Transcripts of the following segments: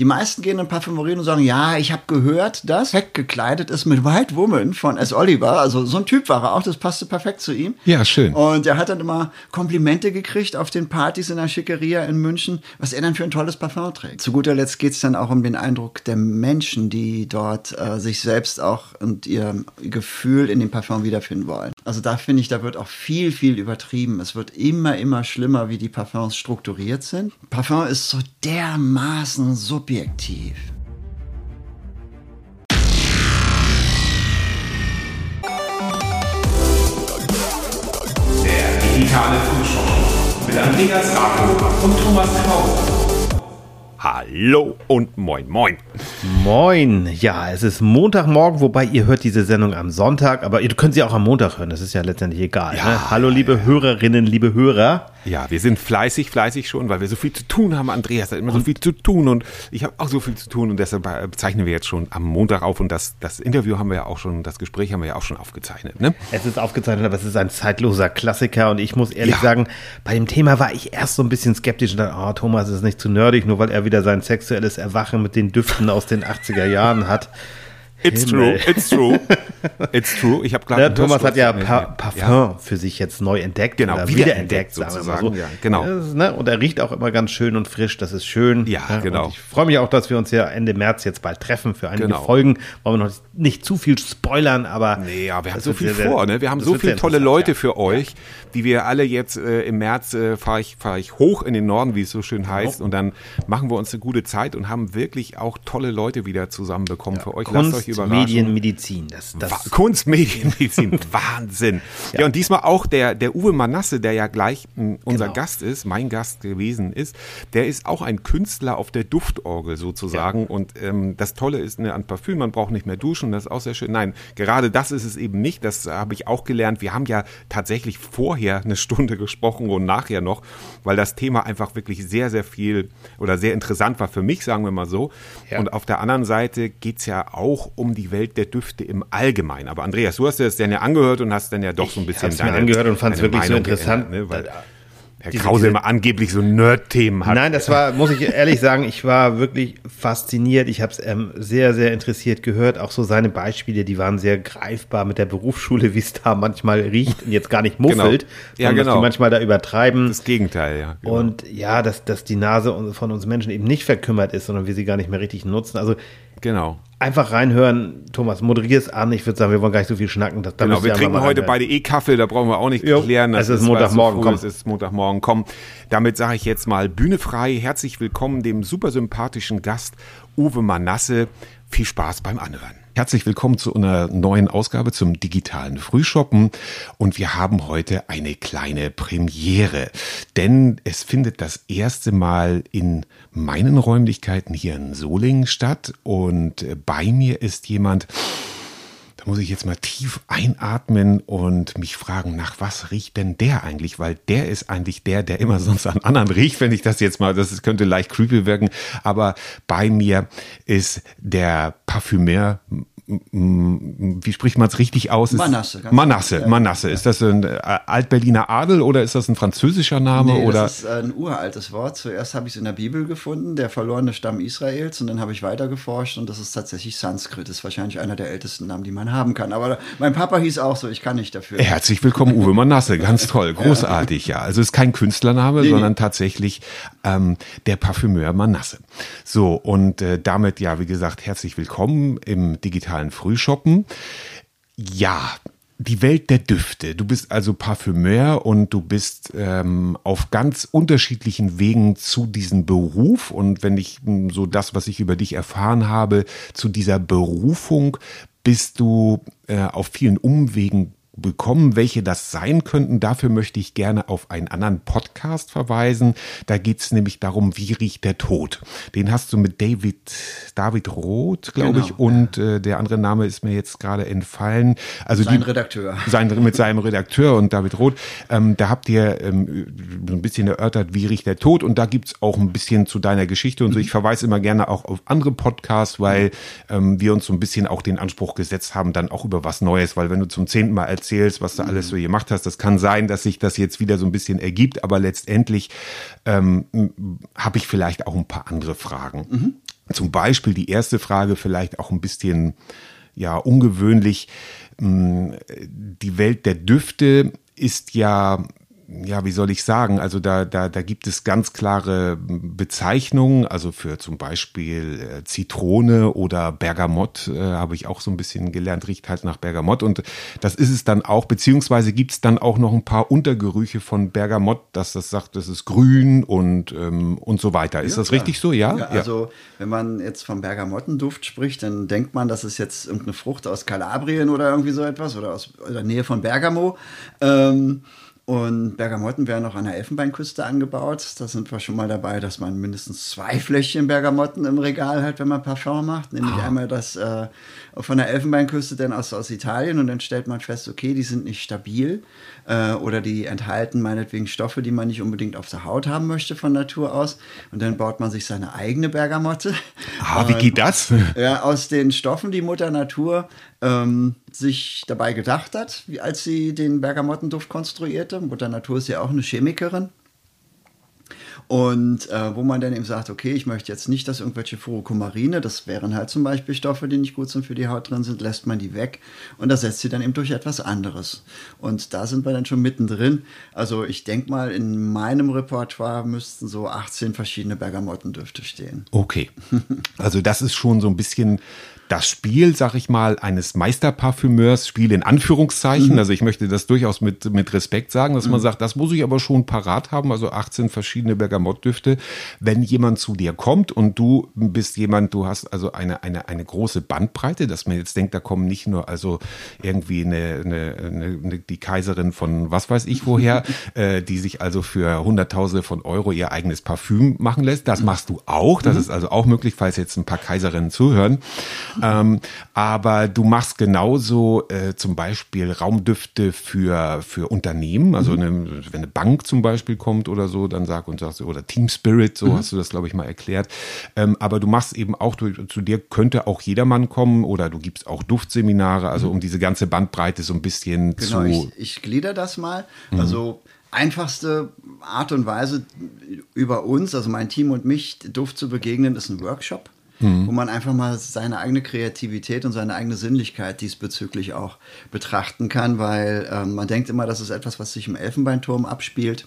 Die meisten gehen in Parfümerien und sagen, ja, ich habe gehört, dass Heck gekleidet ist mit White Woman von S. Oliver. Also so ein Typ war er auch, das passte perfekt zu ihm. Ja, schön. Und er hat dann immer Komplimente gekriegt auf den Partys in der Schickeria in München, was er dann für ein tolles Parfum trägt. Zu guter Letzt geht es dann auch um den Eindruck der Menschen, die dort äh, sich selbst auch und ihr Gefühl in dem Parfum wiederfinden wollen. Also da finde ich, da wird auch viel, viel übertrieben. Es wird immer, immer schlimmer, wie die Parfums strukturiert sind. Parfum ist so dermaßen subjektiv. Der digitale Frühschoppen mit Andreas Rako und Thomas Krause. Hallo und moin, moin. Moin. Ja, es ist Montagmorgen, wobei ihr hört diese Sendung am Sonntag, aber ihr könnt sie auch am Montag hören. Das ist ja letztendlich egal. Ja, ne? Hallo, liebe Hörerinnen, liebe Hörer. Ja, wir sind fleißig, fleißig schon, weil wir so viel zu tun haben. Andreas hat immer so viel zu tun und ich habe auch so viel zu tun und deshalb äh, zeichnen wir jetzt schon am Montag auf und das, das Interview haben wir ja auch schon, das Gespräch haben wir ja auch schon aufgezeichnet. Ne? Es ist aufgezeichnet, aber es ist ein zeitloser Klassiker und ich muss ehrlich Ja. sagen, bei dem Thema war ich erst so ein bisschen skeptisch und dachte, oh, Thomas ist nicht zu nerdig, nur weil er wieder sein sexuelles Erwachen mit den Düften aus den 80er Jahren hat. It's Himmel. true, it's true, it's true. Ich habe gerade Ja, einen Thomas hat ja pa Parfum Ja. für sich jetzt neu entdeckt. Genau, oder wiederentdeckt sagen wir mal sozusagen, ja, genau. Ist, ne? Und er riecht auch immer ganz schön und frisch, das ist schön. Ja, und genau. ich freue mich auch, dass wir uns ja Ende März jetzt bald treffen für einige Genau. Folgen. Wollen wir noch nicht zu viel spoilern, aber. Nee, ja, wir haben so viel sehr, vor, ne? Wir haben so viele tolle Leute ja. für euch, die wir alle jetzt äh, im März äh, fahre ich, fahr ich hoch in den Norden, wie es so schön heißt, und dann machen wir uns eine gute Zeit und haben wirklich auch tolle Leute wieder zusammenbekommen für euch. Lasst euch Kunst, überraschen. Medien, Medizin. Das, das, Wa- Kunst, Medienmedizin, Wahnsinn. Ja. und diesmal auch der, der Uwe Manasse, der ja gleich mh, unser Genau. Gast ist, mein Gast gewesen ist, der ist auch ein Künstler auf der Duftorgel sozusagen. Und ähm, das Tolle ist ne, an Parfüm, man braucht nicht mehr duschen, das ist auch sehr schön. Nein, gerade das ist es eben nicht, das habe ich auch gelernt. Wir haben ja tatsächlich vorher eine Stunde gesprochen und nachher noch, weil das Thema einfach wirklich sehr, sehr viel oder sehr interessant war für mich, sagen wir mal so. Ja. Und auf der anderen Seite geht's ja auch um die Welt der Düfte im Allgemeinen. Aber Andreas, du hast dir das dann ja angehört und hast dann ja doch so ein bisschen hab's mir angehört und fand's deine wirklich so Meinung interessant. geändert, ne? Weil Da- Herr diese- Krause immer angeblich so Nerd-Themen hat. Nein, das war, muss ich ehrlich sagen, ich war wirklich fasziniert. Ich habe es ähm, sehr, sehr interessiert gehört. Auch so seine Beispiele, die waren sehr greifbar mit der Berufsschule, wie es da manchmal riecht und jetzt gar nicht muffelt, Ja, sondern dass genau. die manchmal da übertreiben. das Gegenteil, ja. genau. Und ja, dass, dass die Nase von uns Menschen eben nicht verkümmert ist, sondern wir sie gar nicht mehr richtig nutzen. Also genau. Einfach reinhören. Thomas, moderier es an. Ich würde sagen, wir wollen gar nicht so viel schnacken. Das, da Genau, wir trinken heute beide eh Kaffee, da brauchen wir auch nicht Jo, klären. es ist Montagmorgen, so komm. Es ist Montagmorgen, komm. Damit sage ich jetzt mal Bühne frei. Herzlich willkommen dem super sympathischen Gast Uwe Manasse. Viel Spaß beim Anhören. Herzlich willkommen zu einer neuen Ausgabe zum digitalen Frühshoppen. Und wir haben heute eine kleine Premiere. Denn es findet das erste Mal in meinen Räumlichkeiten hier in Solingen statt. Und äh, bei mir ist jemand, da muss ich jetzt mal tief einatmen und mich fragen, nach was riecht denn der eigentlich? Weil der ist eigentlich der, der immer sonst an anderen riecht, wenn ich das jetzt mal, das könnte leicht creepy wirken, aber bei mir ist der Parfümeur, wie spricht man es richtig aus? Ist- Manasse, ganz Manasse, ja. Manasse. Ist das ein äh, Altberliner Adel oder ist das ein französischer Name? Nee, oder? das ist ein uraltes Wort. Zuerst habe ich es in der Bibel gefunden, der verlorene Stamm Israels, und dann habe ich weitergeforscht und das ist tatsächlich Sanskrit. Das ist wahrscheinlich einer der ältesten Namen, die man haben kann. Aber mein Papa hieß auch so, ich kann nicht dafür. Herzlich willkommen, Uwe Manasse. Ganz toll, großartig, ja. Also es ist kein Künstlername, Nee, sondern nee. tatsächlich ähm, der Parfümeur Manasse. So, und äh, damit, ja, wie gesagt, herzlich willkommen im digitalen Frühshoppen. Ja, die Welt der Düfte. Du bist also Parfümeur und du bist ähm, auf ganz unterschiedlichen Wegen zu diesem Beruf. Und wenn ich mh, so das, was ich über dich erfahren habe, zu dieser Berufung, bist du äh, auf vielen Umwegen bekommen, welche das sein könnten. Dafür möchte ich gerne auf einen anderen Podcast verweisen. Da geht es nämlich darum, wie riecht der Tod. Den hast du mit David, David Roth, glaube Genau, ich, und äh, der andere Name ist mir jetzt gerade entfallen. Also Sein die, Redakteur. sein, mit seinem Redakteur und David Roth. Ähm, da habt ihr ähm, so ein bisschen erörtert, wie riecht der Tod und da gibt's auch ein bisschen zu deiner Geschichte und so. Ich verweise immer gerne auch auf andere Podcasts, weil ähm, wir uns so ein bisschen auch den Anspruch gesetzt haben, dann auch über was Neues, weil wenn du zum zehnten Mal erzählst, was du alles so gemacht hast, das kann sein, dass sich das jetzt wieder so ein bisschen ergibt, aber letztendlich ähm, habe ich vielleicht auch ein paar andere Fragen. Zum Beispiel die erste Frage vielleicht auch ein bisschen ja ungewöhnlich. Hm, die Welt der Düfte ist ja ja, wie soll ich sagen? Also da, da, da gibt es ganz klare Bezeichnungen. Also für zum Beispiel äh, Zitrone oder Bergamott äh, habe ich auch so ein bisschen gelernt, riecht halt nach Bergamott. Und das ist es dann auch, beziehungsweise gibt es dann auch noch ein paar Untergerüche von Bergamott, dass das sagt, das ist grün und, ähm, und so weiter. Ist ja, das klar. richtig so? Ja? ja also wenn man jetzt vom Bergamottenduft spricht, dann denkt man, das ist jetzt irgendeine Frucht aus Kalabrien oder irgendwie so etwas oder aus der Nähe von Bergamo. Ähm, und Bergamotten werden auch an der Elfenbeinküste angebaut. Da sind wir schon mal dabei, dass man mindestens zwei Fläschchen Bergamotten im Regal hat, wenn man Parfum macht. Nämlich oh. einmal das äh, von der Elfenbeinküste, dann aus, aus Italien. Und dann stellt man fest, okay, die sind nicht stabil äh, oder die enthalten meinetwegen Stoffe, die man nicht unbedingt auf der Haut haben möchte von Natur aus. Und dann baut man sich seine eigene Bergamotte. Ah, wie geht das? Ja, aus den Stoffen, die Mutter Natur ähm, sich dabei gedacht hat, wie, als sie den Bergamottenduft konstruierte. Mutter Natur ist ja auch eine Chemikerin. Und äh, wo man dann eben sagt, okay, ich möchte jetzt nicht, dass irgendwelche Furokumarine, das wären halt zum Beispiel Stoffe, die nicht gut sind für die Haut drin sind, lässt man die weg und ersetzt sie dann eben durch etwas anderes. Und da sind wir dann schon mittendrin. Also ich denke mal, in meinem Repertoire müssten so 18 verschiedene Bergamottendüfte stehen. Okay. Also das ist schon so ein bisschen das Spiel, sag ich mal, eines Meisterparfümeurs, Spiel in Anführungszeichen. Mhm. Also ich möchte das durchaus mit, mit Respekt sagen, dass mhm. man sagt, das muss ich aber schon parat haben, also 18 verschiedene Bergamottdüfte. Wenn jemand zu dir kommt und du bist jemand, du hast also eine, eine, eine große Bandbreite, dass man jetzt denkt, da kommen nicht nur also irgendwie eine, eine, eine, die Kaiserin von was weiß ich woher, äh, die sich also für Hunderttausende von Euro ihr eigenes Parfüm machen lässt. Das machst du auch. Das mhm. ist also auch möglich, falls jetzt ein paar Kaiserinnen zuhören. Ähm, aber du machst genauso äh, zum Beispiel Raumdüfte für, für Unternehmen. Also mhm. eine, wenn eine Bank zum Beispiel kommt oder so, dann sag und sagst, oder Team Spirit, so mhm. hast du das, glaube ich, mal erklärt. Ähm, aber du machst eben auch, du, zu dir könnte auch jedermann kommen oder du gibst auch Duftseminare, also mhm. um diese ganze Bandbreite so ein bisschen genau, zu. Ich, ich glieder das mal. Mhm. Also einfachste Art und Weise über uns, also mein Team und mich, Duft zu begegnen, ist ein Workshop mhm. wo man einfach mal seine eigene Kreativität und seine eigene Sinnlichkeit diesbezüglich auch betrachten kann, weil ähm, man denkt immer, das ist etwas, was sich im Elfenbeinturm abspielt.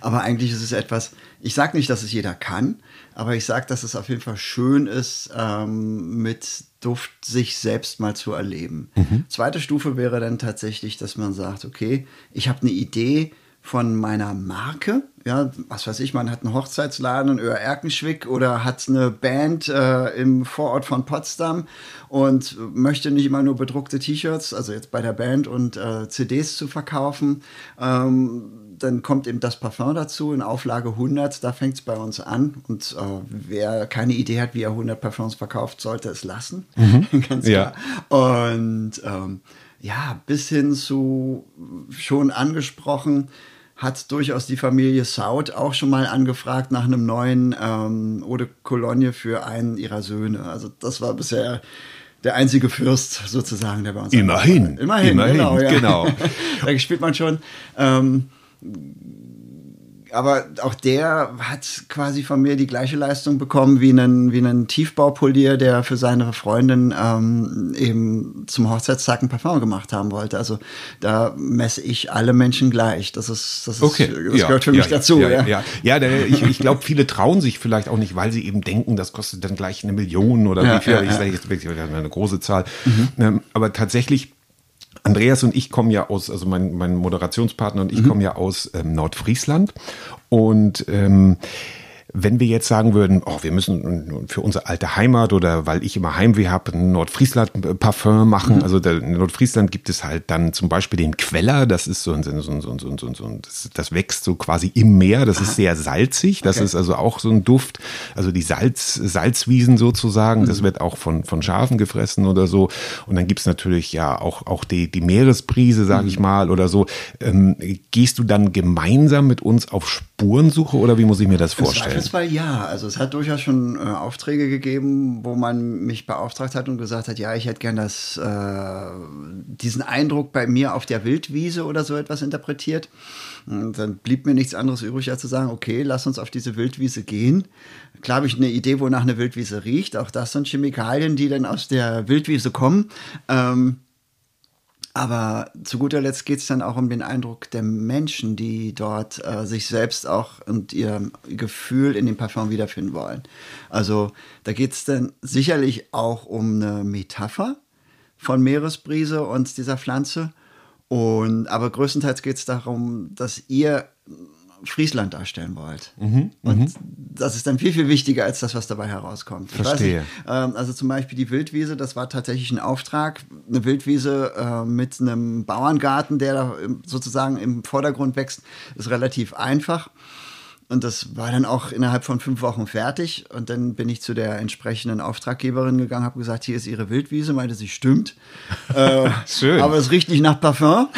Aber eigentlich ist es etwas, ich sage nicht, dass es jeder kann, aber ich sage, dass es auf jeden Fall schön ist, ähm, mit Duft sich selbst mal zu erleben. Mhm. Zweite Stufe wäre dann tatsächlich, dass man sagt, okay, ich habe eine Idee, von meiner Marke. Ja, was weiß ich, man hat einen Hochzeitsladen in Öhr-Erkenschwick oder hat eine Band äh, im Vorort von Potsdam und möchte nicht immer nur bedruckte T-Shirts, also jetzt bei der Band und äh, CDs zu verkaufen. Ähm, dann kommt eben das Parfum dazu in Auflage 100, da fängt es bei uns an. Und äh, wer keine Idee hat, wie er 100 Parfums verkauft, sollte es lassen. Mhm. Ganz klar. Ja. Und ähm, ja, bis hin zu schon angesprochen, hat durchaus die Familie Saud auch schon mal angefragt nach einem neuen ähm, Eau de Cologne für einen ihrer Söhne. Also das war bisher der einzige Fürst sozusagen, der bei uns Immerhin. Immerhin, Immerhin, genau. Ja. genau. da spielt man schon. Ähm, aber auch der hat quasi von mir die gleiche Leistung bekommen wie einen, wie einen Tiefbaupolier, der für seine Freundin ähm, eben zum Hochzeitstag ein Parfum gemacht haben wollte. Also da messe ich alle Menschen gleich. Das ist, das, ist, okay. das ja, gehört für ja, mich dazu. Ja, ja. ja. ja der, ich, ich glaube, viele trauen sich vielleicht auch nicht, weil sie eben denken, das kostet dann gleich eine Million oder wie viel. ich sage jetzt wirklich eine große Zahl. Mhm. Ähm, aber tatsächlich Andreas und ich kommen ja aus, also mein, mein Moderationspartner und ich mhm. kommen ja aus ähm, Nordfriesland und ähm, wenn wir jetzt sagen würden, oh, wir müssen für unsere alte Heimat oder weil ich immer Heimweh habe, ein Nordfriesland-Parfum machen. Mhm. Also in Nordfriesland gibt es halt dann zum Beispiel den Queller, das ist so ein, so ein, so ein, so ein, so ein das, das wächst so quasi im Meer, das Aha. ist sehr salzig, das okay. ist also auch so ein Duft. Also die Salz, Salzwiesen sozusagen, mhm. das wird auch von, von Schafen gefressen oder so. Und dann gibt's natürlich ja auch, auch die, die Meeresbrise, sag mhm. ich mal, oder so. Ähm, gehst du dann gemeinsam mit uns auf Spurensuche oder wie muss ich mir das vorstellen? Zweifelsfall ja. Also es hat durchaus schon äh, Aufträge gegeben, wo man mich beauftragt hat und gesagt hat, ja, ich hätte gern das, äh, diesen Eindruck bei mir auf der Wildwiese oder so etwas interpretiert. Und dann blieb mir nichts anderes übrig, als zu sagen, okay, lass uns auf diese Wildwiese gehen. Klar habe ich eine Idee, wonach eine Wildwiese riecht. Auch das sind Chemikalien, die dann aus der Wildwiese kommen. Ähm, aber zu guter Letzt geht es dann auch um den Eindruck der Menschen, die dort äh, sich selbst auch und ihr Gefühl in dem Parfum wiederfinden wollen. Also da geht es dann sicherlich auch um eine Metapher von Meeresbrise und dieser Pflanze. Und aber größtenteils geht es darum, dass ihr Friesland darstellen wollt. Mhm, und mhm. das ist dann viel, viel wichtiger als das, was dabei herauskommt. Verstehe. Nicht, ähm, also zum Beispiel die Wildwiese, das war tatsächlich ein Auftrag. Eine Wildwiese äh, mit einem Bauerngarten, der da sozusagen im Vordergrund wächst, ist relativ einfach. Und das war dann auch innerhalb von fünf Wochen fertig. Und dann bin ich zu der entsprechenden Auftraggeberin gegangen, habe gesagt, hier ist ihre Wildwiese. Meinte sie, stimmt. äh, Schön. Aber es riecht nicht nach Parfum.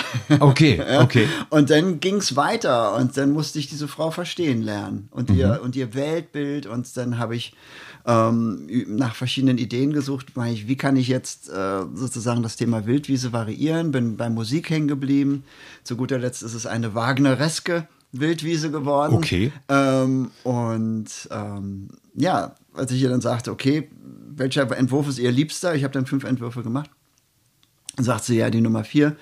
Okay, okay. Und dann ging es weiter. Und dann musste ich diese Frau verstehen lernen. Und, mhm. ihr, und ihr Weltbild. Und dann habe ich ähm, nach verschiedenen Ideen gesucht. Wie kann ich jetzt äh, sozusagen das Thema Wildwiese variieren? Bin bei Musik hängen geblieben. Zu guter Letzt ist es eine Wagnereske Wildwiese geworden. Okay. Ähm, und ähm, ja, als ich ihr dann sagte, okay, welcher Entwurf ist ihr liebster? Ich habe dann fünf Entwürfe gemacht. Dann sagt sie, ja, die Nummer vier.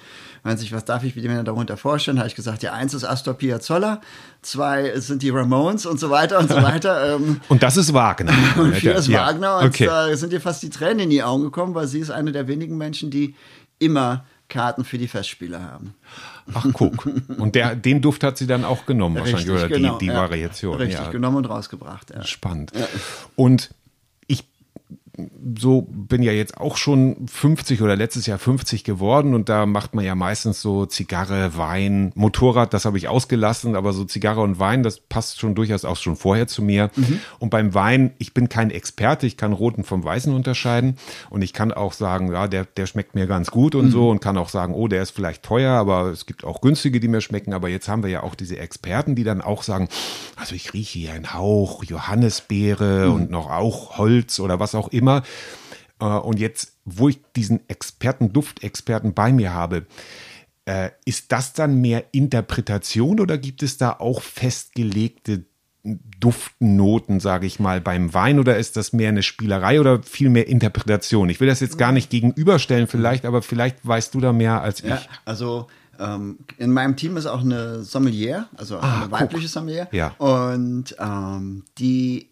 Meint sich, was darf ich mir darunter vorstellen? Habe ich gesagt, ja, eins ist Astor Piazzolla, zwei sind die Ramones und so weiter und so weiter. Ähm, und das ist Wagner. und vier ist ja. Wagner. Und okay. da sind ihr fast die Tränen in die Augen gekommen, weil sie ist eine der wenigen Menschen, die immer Karten für die Festspiele haben. Ach, guck. Und der, den Duft hat sie dann auch genommen, Richtig, wahrscheinlich, oder genau, die, die ja. Variation. Richtig, ja. genommen und rausgebracht. Ja. Spannend. Und so bin ja jetzt auch schon 50 oder letztes Jahr 50 geworden und da macht man ja meistens so Zigarre, Wein, Motorrad, das habe ich ausgelassen, aber so Zigarre und Wein, das passt schon durchaus auch schon vorher zu mir. Mhm. Und beim Wein, ich bin kein Experte, ich kann roten vom weißen unterscheiden und ich kann auch sagen, ja, der, der schmeckt mir ganz gut und mhm. so und kann auch sagen, oh, der ist vielleicht teuer, aber es gibt auch günstige, die mir schmecken. Aber jetzt haben wir ja auch diese Experten, die dann auch sagen, also ich rieche hier einen Hauch Johannisbeere mhm. und noch auch Holz oder was auch immer immer. Äh, und jetzt, wo ich diesen Experten, Duftexperten bei mir habe, äh, ist das dann mehr Interpretation oder gibt es da auch festgelegte Duftnoten, sage ich mal, beim Wein oder ist das mehr eine Spielerei oder viel mehr Interpretation? Ich will das jetzt gar nicht gegenüberstellen vielleicht, aber vielleicht weißt du da mehr als ich. Ja, also ähm, in meinem Team ist auch eine Sommelier, also ah, eine weibliche guck. Sommelier. Ja. Und ähm, die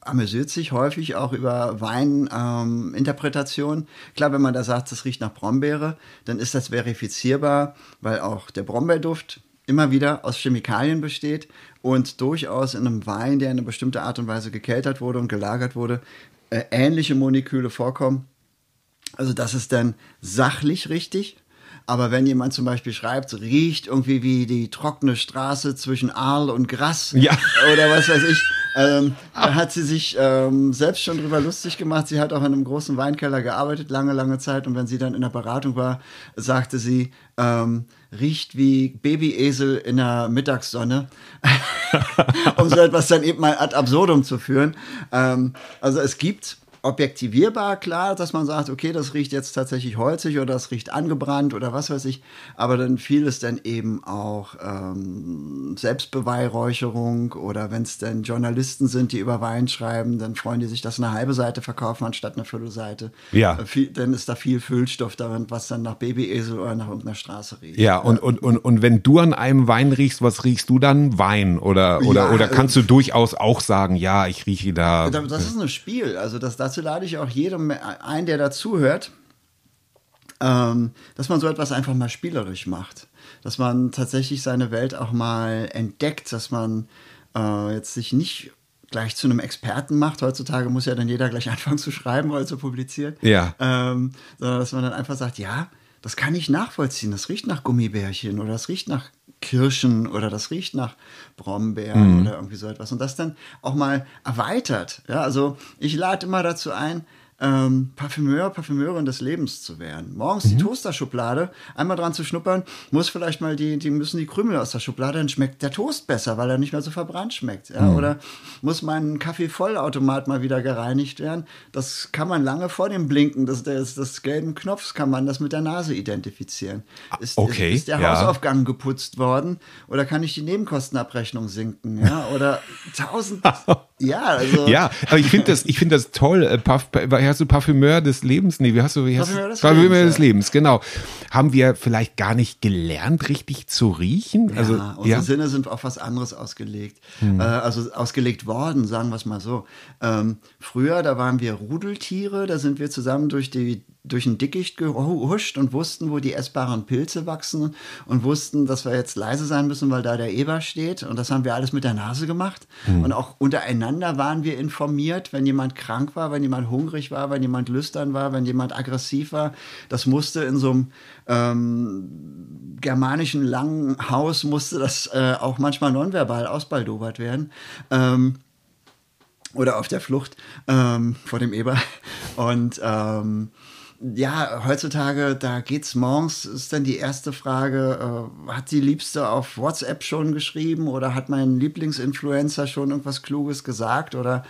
amüsiert sich häufig auch über Weininterpretation. Ähm, Klar, wenn man da sagt, es riecht nach Brombeere, dann ist das verifizierbar, weil auch der Brombeerduft immer wieder aus Chemikalien besteht und durchaus in einem Wein, der in eine bestimmte Art und Weise gekeltert wurde und gelagert wurde, äh, ähnliche Moleküle vorkommen. Also das ist dann sachlich richtig. Aber wenn jemand zum Beispiel schreibt, riecht irgendwie wie die trockene Straße zwischen Aal und Gras ja. oder was weiß ich, ähm, da hat sie sich ähm, selbst schon drüber lustig gemacht. Sie hat auch in einem großen Weinkeller gearbeitet, lange, lange Zeit. Und wenn sie dann in der Beratung war, sagte sie, ähm, riecht wie Babyesel in der Mittagssonne, um so etwas dann eben mal ad absurdum zu führen. Ähm, also es gibt objektivierbar, klar, dass man sagt, okay, das riecht jetzt tatsächlich holzig oder das riecht angebrannt oder was weiß ich. Aber dann fiel es dann eben auch ähm, Selbstbeweihräucherung oder wenn es dann Journalisten sind, die über Wein schreiben, dann freuen die sich, dass eine halbe Seite verkaufen anstatt eine Viertelseite. Ja. Äh, viel, dann ist da viel Füllstoff darin, was dann nach Babyesel oder nach irgendeiner Straße riecht. Ja, und, und, und, und wenn du an einem Wein riechst, was riechst du dann? Wein oder, oder, ja, oder kannst äh, du durchaus auch sagen, ja, ich rieche da. Das ist ein Spiel. Also das, das dazu lade ich auch jedem ein, der dazuhört, ähm, dass man so etwas einfach mal spielerisch macht. Dass man tatsächlich seine Welt auch mal entdeckt, dass man äh, jetzt sich nicht gleich zu einem Experten macht. Heutzutage muss ja dann jeder gleich anfangen zu schreiben oder zu publizieren. Ja. Ähm, sondern dass man dann einfach sagt, ja, das kann ich nachvollziehen. Das riecht nach Gummibärchen oder das riecht nach Kirschen oder das riecht nach Brombeeren mhm. oder irgendwie so etwas. Und das dann auch mal erweitert. Ja, also ich lade immer dazu ein, ähm, Parfümeur, Parfümeurin des Lebens zu werden. Morgens Mhm. die Toasterschublade, einmal dran zu schnuppern, muss vielleicht mal die, die müssen die Krümel aus der Schublade, dann schmeckt der Toast besser, weil er nicht mehr so verbrannt schmeckt. Ja? Mhm. Oder muss mein Kaffeevollautomat mal wieder gereinigt werden. Das kann man lange vor dem Blinken des, des, des gelben Knopfs, kann man das mit der Nase identifizieren. Ist, okay, ist, ist der ja. Hausaufgang geputzt worden? Oder kann ich die Nebenkostenabrechnung sinken? Ja? Oder tausend, ja, also. Ja, aber ich finde das, ich finde das toll. Äh, Parf wie hast du Parfümeur des Lebens? Nee, wie hast du, wie hast Parfümeur des Parfümeur Lebens, des ja. Lebens, genau. Haben wir vielleicht gar nicht gelernt, richtig zu riechen? Also, ja, unsere Sinne sind auf was anderes ausgelegt. Hm. Äh, also ausgelegt worden, sagen wir es mal so. Ähm, früher, da waren wir Rudeltiere, da sind wir zusammen durch die durch ein Dickicht gehuscht und wussten, wo die essbaren Pilze wachsen und wussten, dass wir jetzt leise sein müssen, weil da der Eber steht. Und das haben wir alles mit der Nase gemacht. Hm. Und auch untereinander waren wir informiert, wenn jemand krank war, wenn jemand hungrig war, wenn jemand lüstern war, wenn jemand aggressiv war. Das musste in so einem ähm, germanischen langen Haus musste das äh, auch manchmal nonverbal ausbaldobert werden. Ähm, oder auf der Flucht ähm, vor dem Eber. Und ähm, ja, heutzutage, da geht's morgens, ist dann die erste Frage, äh, hat die Liebste auf WhatsApp schon geschrieben oder hat mein Lieblingsinfluencer schon irgendwas Kluges gesagt oder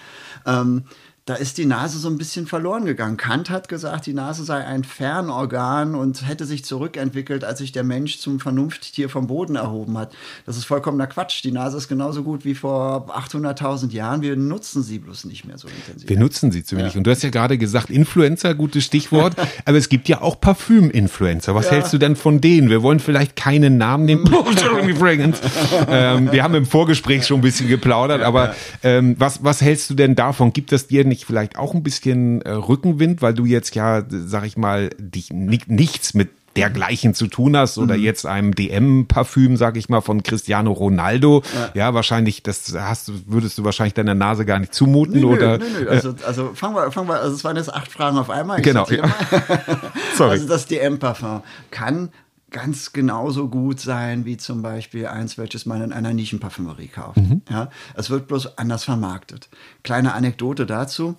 ähm, da ist die Nase so ein bisschen verloren gegangen. Kant hat gesagt, die Nase sei ein Fernorgan und hätte sich zurückentwickelt, als sich der Mensch zum Vernunfttier vom Boden erhoben hat. Das ist vollkommener Quatsch. Die Nase ist genauso gut wie vor 800.000 Jahren. Wir nutzen sie bloß nicht mehr so intensiv. Wir nutzen sie zu wenig. Und du hast ja gerade gesagt, Influencer, gutes Stichwort. aber es gibt ja auch Parfüm-Influencer. Was Ja. hältst du denn von denen? Wir wollen vielleicht keinen Namen nehmen. Fragrance. ähm, wir haben im Vorgespräch schon ein bisschen geplaudert, aber ähm, was, was hältst du denn davon? Gibt das dir nicht vielleicht auch ein bisschen äh, Rückenwind, weil du jetzt ja, sag ich mal, dich ni nichts mit dergleichen zu tun hast oder Mhm. jetzt einem DM-Parfüm, sag ich mal, von Cristiano Ronaldo. Ja, wahrscheinlich, das hast würdest du wahrscheinlich deiner Nase gar nicht zumuten Nö, oder. nö, nö. Also, also fangen wir, fangen wir, also es waren jetzt acht Fragen auf einmal. Ich Genau, ja. Sorry. Also das DM-Parfum kann ganz genauso gut sein wie zum Beispiel eins, welches man in einer Nischenparfümerie kauft. Mhm. Ja, es wird bloß anders vermarktet. Kleine Anekdote dazu.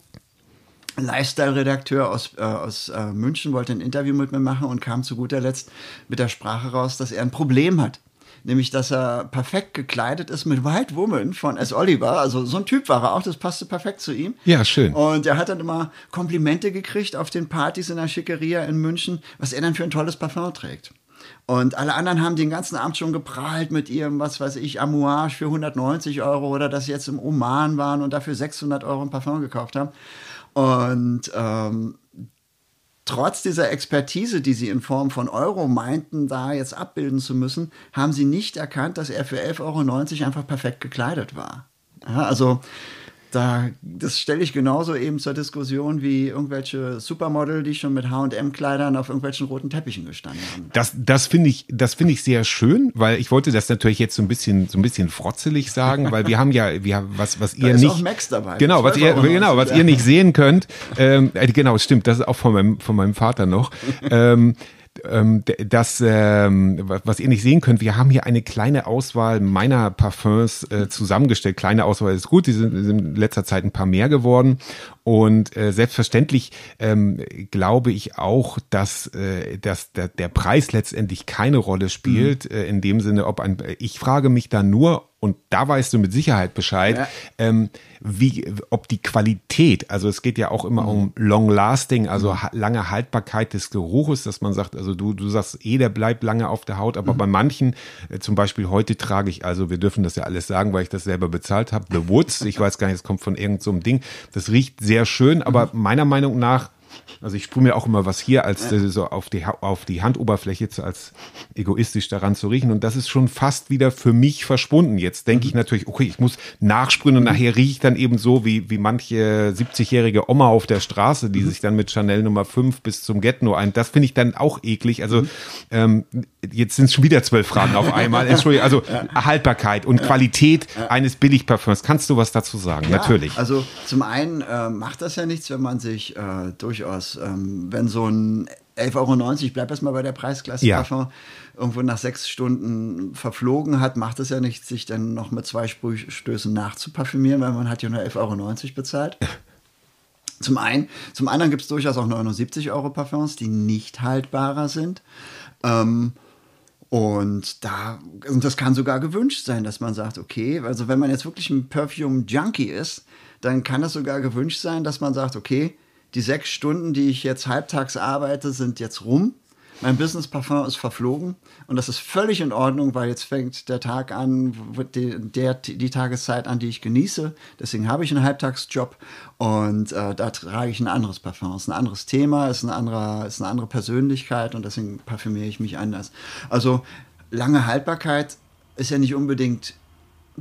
Lifestyle-Redakteur aus, äh, aus äh, München wollte ein Interview mit mir machen und kam zu guter Letzt mit der Sprache raus, dass er ein Problem hat. Nämlich, dass er perfekt gekleidet ist mit White Woman von S. Oliver. Also so ein Typ war er auch, das passte perfekt zu ihm. Ja, schön. Und er hat dann immer Komplimente gekriegt auf den Partys in der Schickeria in München, was er dann für ein tolles Parfum trägt. Und alle anderen haben den ganzen Abend schon geprahlt mit ihrem, was weiß ich, Amouage für 190 Euro oder dass sie jetzt im Oman waren und dafür 600 Euro ein Parfum gekauft haben. Und ähm, trotz dieser Expertise, die sie in Form von Euro meinten, da jetzt abbilden zu müssen, haben sie nicht erkannt, dass er für 11,90 Euro einfach perfekt gekleidet war. Ja, also da, das stelle ich genauso eben zur Diskussion wie irgendwelche Supermodel, die schon mit H&M-Kleidern auf irgendwelchen roten Teppichen gestanden haben. Das, das finde ich, das finde ich sehr schön, weil ich wollte das natürlich jetzt so ein bisschen, so ein bisschen frotzelig sagen, weil wir haben ja, wir haben was, was ihr ist nicht, auch Max dabei. genau, was ihr, 12,90 genau, was ja. ihr nicht sehen könnt, ähm, äh, genau, stimmt, das ist auch von meinem, von meinem Vater noch. ähm, das, ähm, wa- was ihr nicht sehen könnt, wir haben hier eine kleine Auswahl meiner Parfums äh, zusammengestellt. Kleine Auswahl ist gut, die sind in letzter Zeit ein paar mehr geworden. Und äh, selbstverständlich ähm, glaube ich auch, dass, äh, dass der, der Preis letztendlich keine Rolle spielt, äh, in dem Sinne, ob ein, ich frage mich da nur, und da weißt du mit Sicherheit Bescheid, Ja. ähm, wie, ob die Qualität, also es geht ja auch immer um Long Lasting, also ha lange Haltbarkeit des Geruches, dass man sagt, also du, du sagst eh, der bleibt lange auf der Haut, aber bei manchen, äh, zum Beispiel heute trage ich, also wir dürfen das ja alles sagen, weil ich das selber bezahlt habe, The Woods, ich weiß gar nicht, es kommt von irgendeinem so Ding, das riecht sehr schön, aber meiner Meinung nach also ich sprühe mir auch immer was hier als äh, so auf die, auf die Handoberfläche als egoistisch daran zu riechen. Und das ist schon fast wieder für mich verschwunden. Jetzt denke ich natürlich, okay, ich muss nachsprühen und nachher rieche ich dann eben so wie, wie manche 70-jährige Oma auf der Straße, die sich dann mit Chanel Nummer 5 bis zum Get-No ein. Das finde ich dann auch eklig. Also ähm, jetzt sind es schon wieder zwölf Fragen auf einmal. Entschuldigung, also Haltbarkeit und Qualität eines Billigparfüms. Kannst du was dazu sagen? Ja, Natürlich. Also zum einen äh, macht das ja nichts, wenn man sich äh, durchaus, ähm, wenn so ein 11,90 Euro, ich bleibe erstmal bei der Preisklasse Ja. Parfum, irgendwo nach sechs Stunden verflogen hat, macht es ja nichts, sich dann noch mit zwei Sprühstößen nachzuparfümieren, weil man hat ja nur 11,90 Euro bezahlt. Zum einen, zum anderen gibt es durchaus auch 79 Euro Parfums, die nicht haltbarer sind. Ähm, und da, und das kann sogar gewünscht sein, dass man sagt, okay, also wenn man jetzt wirklich ein Perfume-Junkie ist, dann kann es sogar gewünscht sein, dass man sagt, okay, die sechs Stunden, die ich jetzt halbtags arbeite, sind jetzt rum mein Business Parfum ist verflogen und das ist völlig in Ordnung, weil jetzt fängt der Tag an, die, der, die Tageszeit an, die ich genieße. Deswegen habe ich einen Halbtagsjob und äh, da trage ich ein anderes Parfum. Es ist ein anderes Thema, es ist, ein anderer, ist eine andere Persönlichkeit und deswegen parfümiere ich mich anders. Also lange Haltbarkeit ist ja nicht unbedingt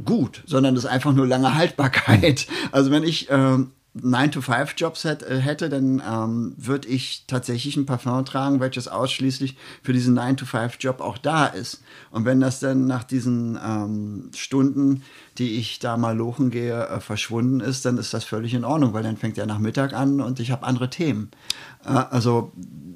gut, sondern es ist einfach nur lange Haltbarkeit. Also wenn ich ähm, 9-to-5-Jobs äh, hätte, dann ähm, würde ich tatsächlich ein Parfum tragen, welches ausschließlich für diesen 9-to-5-Job auch da ist. Und wenn das dann nach diesen ähm, Stunden, die ich da mal lochen gehe, äh, verschwunden ist, dann ist das völlig in Ordnung, weil dann fängt der Nachmittag an und ich habe andere Themen. Äh, also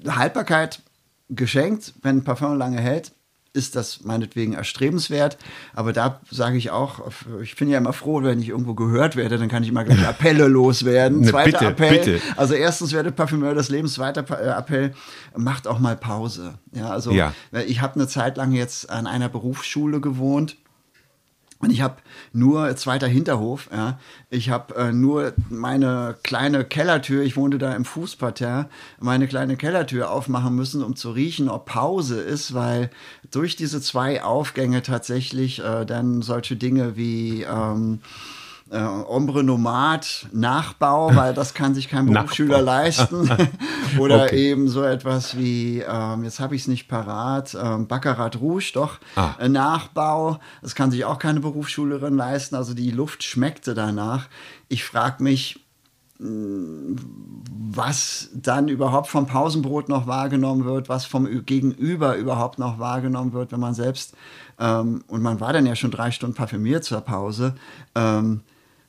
Haltbarkeit geschenkt, wenn ein Parfum lange hält, ist das meinetwegen erstrebenswert. Aber da sage ich auch, ich bin ja immer froh, wenn ich irgendwo gehört werde, dann kann ich immer gleich Appelle loswerden. Ne, Zweiter bitte, Appell. Bitte. Also erstens werde Parfümeur des Lebens, zweiter äh, Appell, macht auch mal Pause. Ja, also ja. ich habe eine Zeit lang jetzt an einer Berufsschule gewohnt und ich habe nur, zweiter Hinterhof, ja, ich habe äh, nur meine kleine Kellertür, ich wohnte da im Fußparterre, meine kleine Kellertür aufmachen müssen, um zu riechen, ob Pause ist, weil durch diese zwei Aufgänge tatsächlich äh, dann solche Dinge wie ähm, äh, Ombre Nomad Nachbau, weil das kann sich kein Berufsschüler leisten. Oder okay. eben so etwas wie, ähm, jetzt habe ich es nicht parat, ähm, Baccarat Rouge, doch, ah. äh, Nachbau. Das kann sich auch keine Berufsschülerin leisten. Also die Luft schmeckte danach. Ich frage mich, mm, was dann überhaupt vom Pausenbrot noch wahrgenommen wird, was vom Gegenüber überhaupt noch wahrgenommen wird, wenn man selbst, ähm, und man war dann ja schon drei Stunden parfümiert zur Pause, ähm,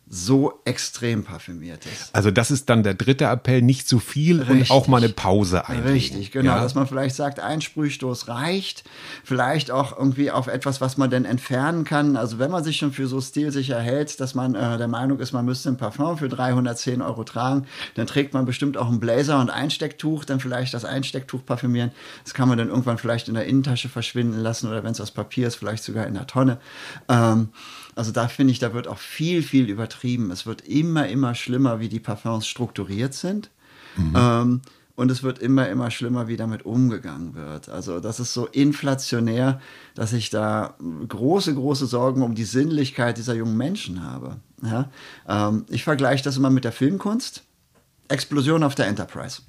so extrem parfümiert ist. Also das ist dann der dritte Appell, nicht zu viel Richtig. und auch mal eine Pause einlegen. Richtig, genau, ja. dass man vielleicht sagt, ein Sprühstoß reicht, vielleicht auch irgendwie auf etwas, was man denn entfernen kann. Also wenn man sich schon für so stilsicher hält, dass man äh, der Meinung ist, man müsste ein Parfum für 310 Euro tragen, dann trägt man bestimmt auch einen Blazer und Einstecktuch, dann vielleicht das Einstecktuch parfümieren. Das kann man dann irgendwann vielleicht in der Innentasche verschwinden lassen oder wenn es aus Papier ist, vielleicht sogar in der Tonne. Ähm, also da finde ich, da wird auch viel, viel übertrieben. Es wird immer, immer schlimmer, wie die Parfums strukturiert sind. Mhm. Ähm, und es wird immer, immer schlimmer, wie damit umgegangen wird. Also das ist so inflationär, dass ich da große, große Sorgen um die Sinnlichkeit dieser jungen Menschen habe. Ja? Ähm, ich vergleiche das immer mit der Filmkunst. Explosion auf der Enterprise.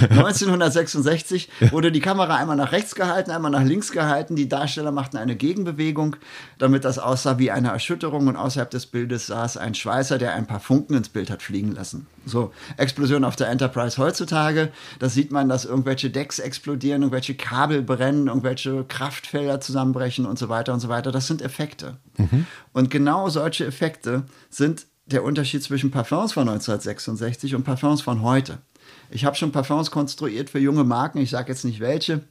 1966 wurde die Kamera einmal nach rechts gehalten, einmal nach links gehalten. Die Darsteller machten eine Gegenbewegung, damit das aussah wie eine Erschütterung und außerhalb des Bildes saß ein Schweißer, der ein paar Funken ins Bild hat fliegen lassen. So, Explosion auf der Enterprise heutzutage, da sieht man, dass irgendwelche Decks explodieren, irgendwelche Kabel brennen, irgendwelche Kraftfelder zusammenbrechen und so weiter und so weiter. Das sind Effekte. Mhm. Und genau solche Effekte sind der Unterschied zwischen Parfums von 1966 und Parfums von heute. Ich habe schon Parfums konstruiert für junge Marken, ich sage jetzt nicht welche.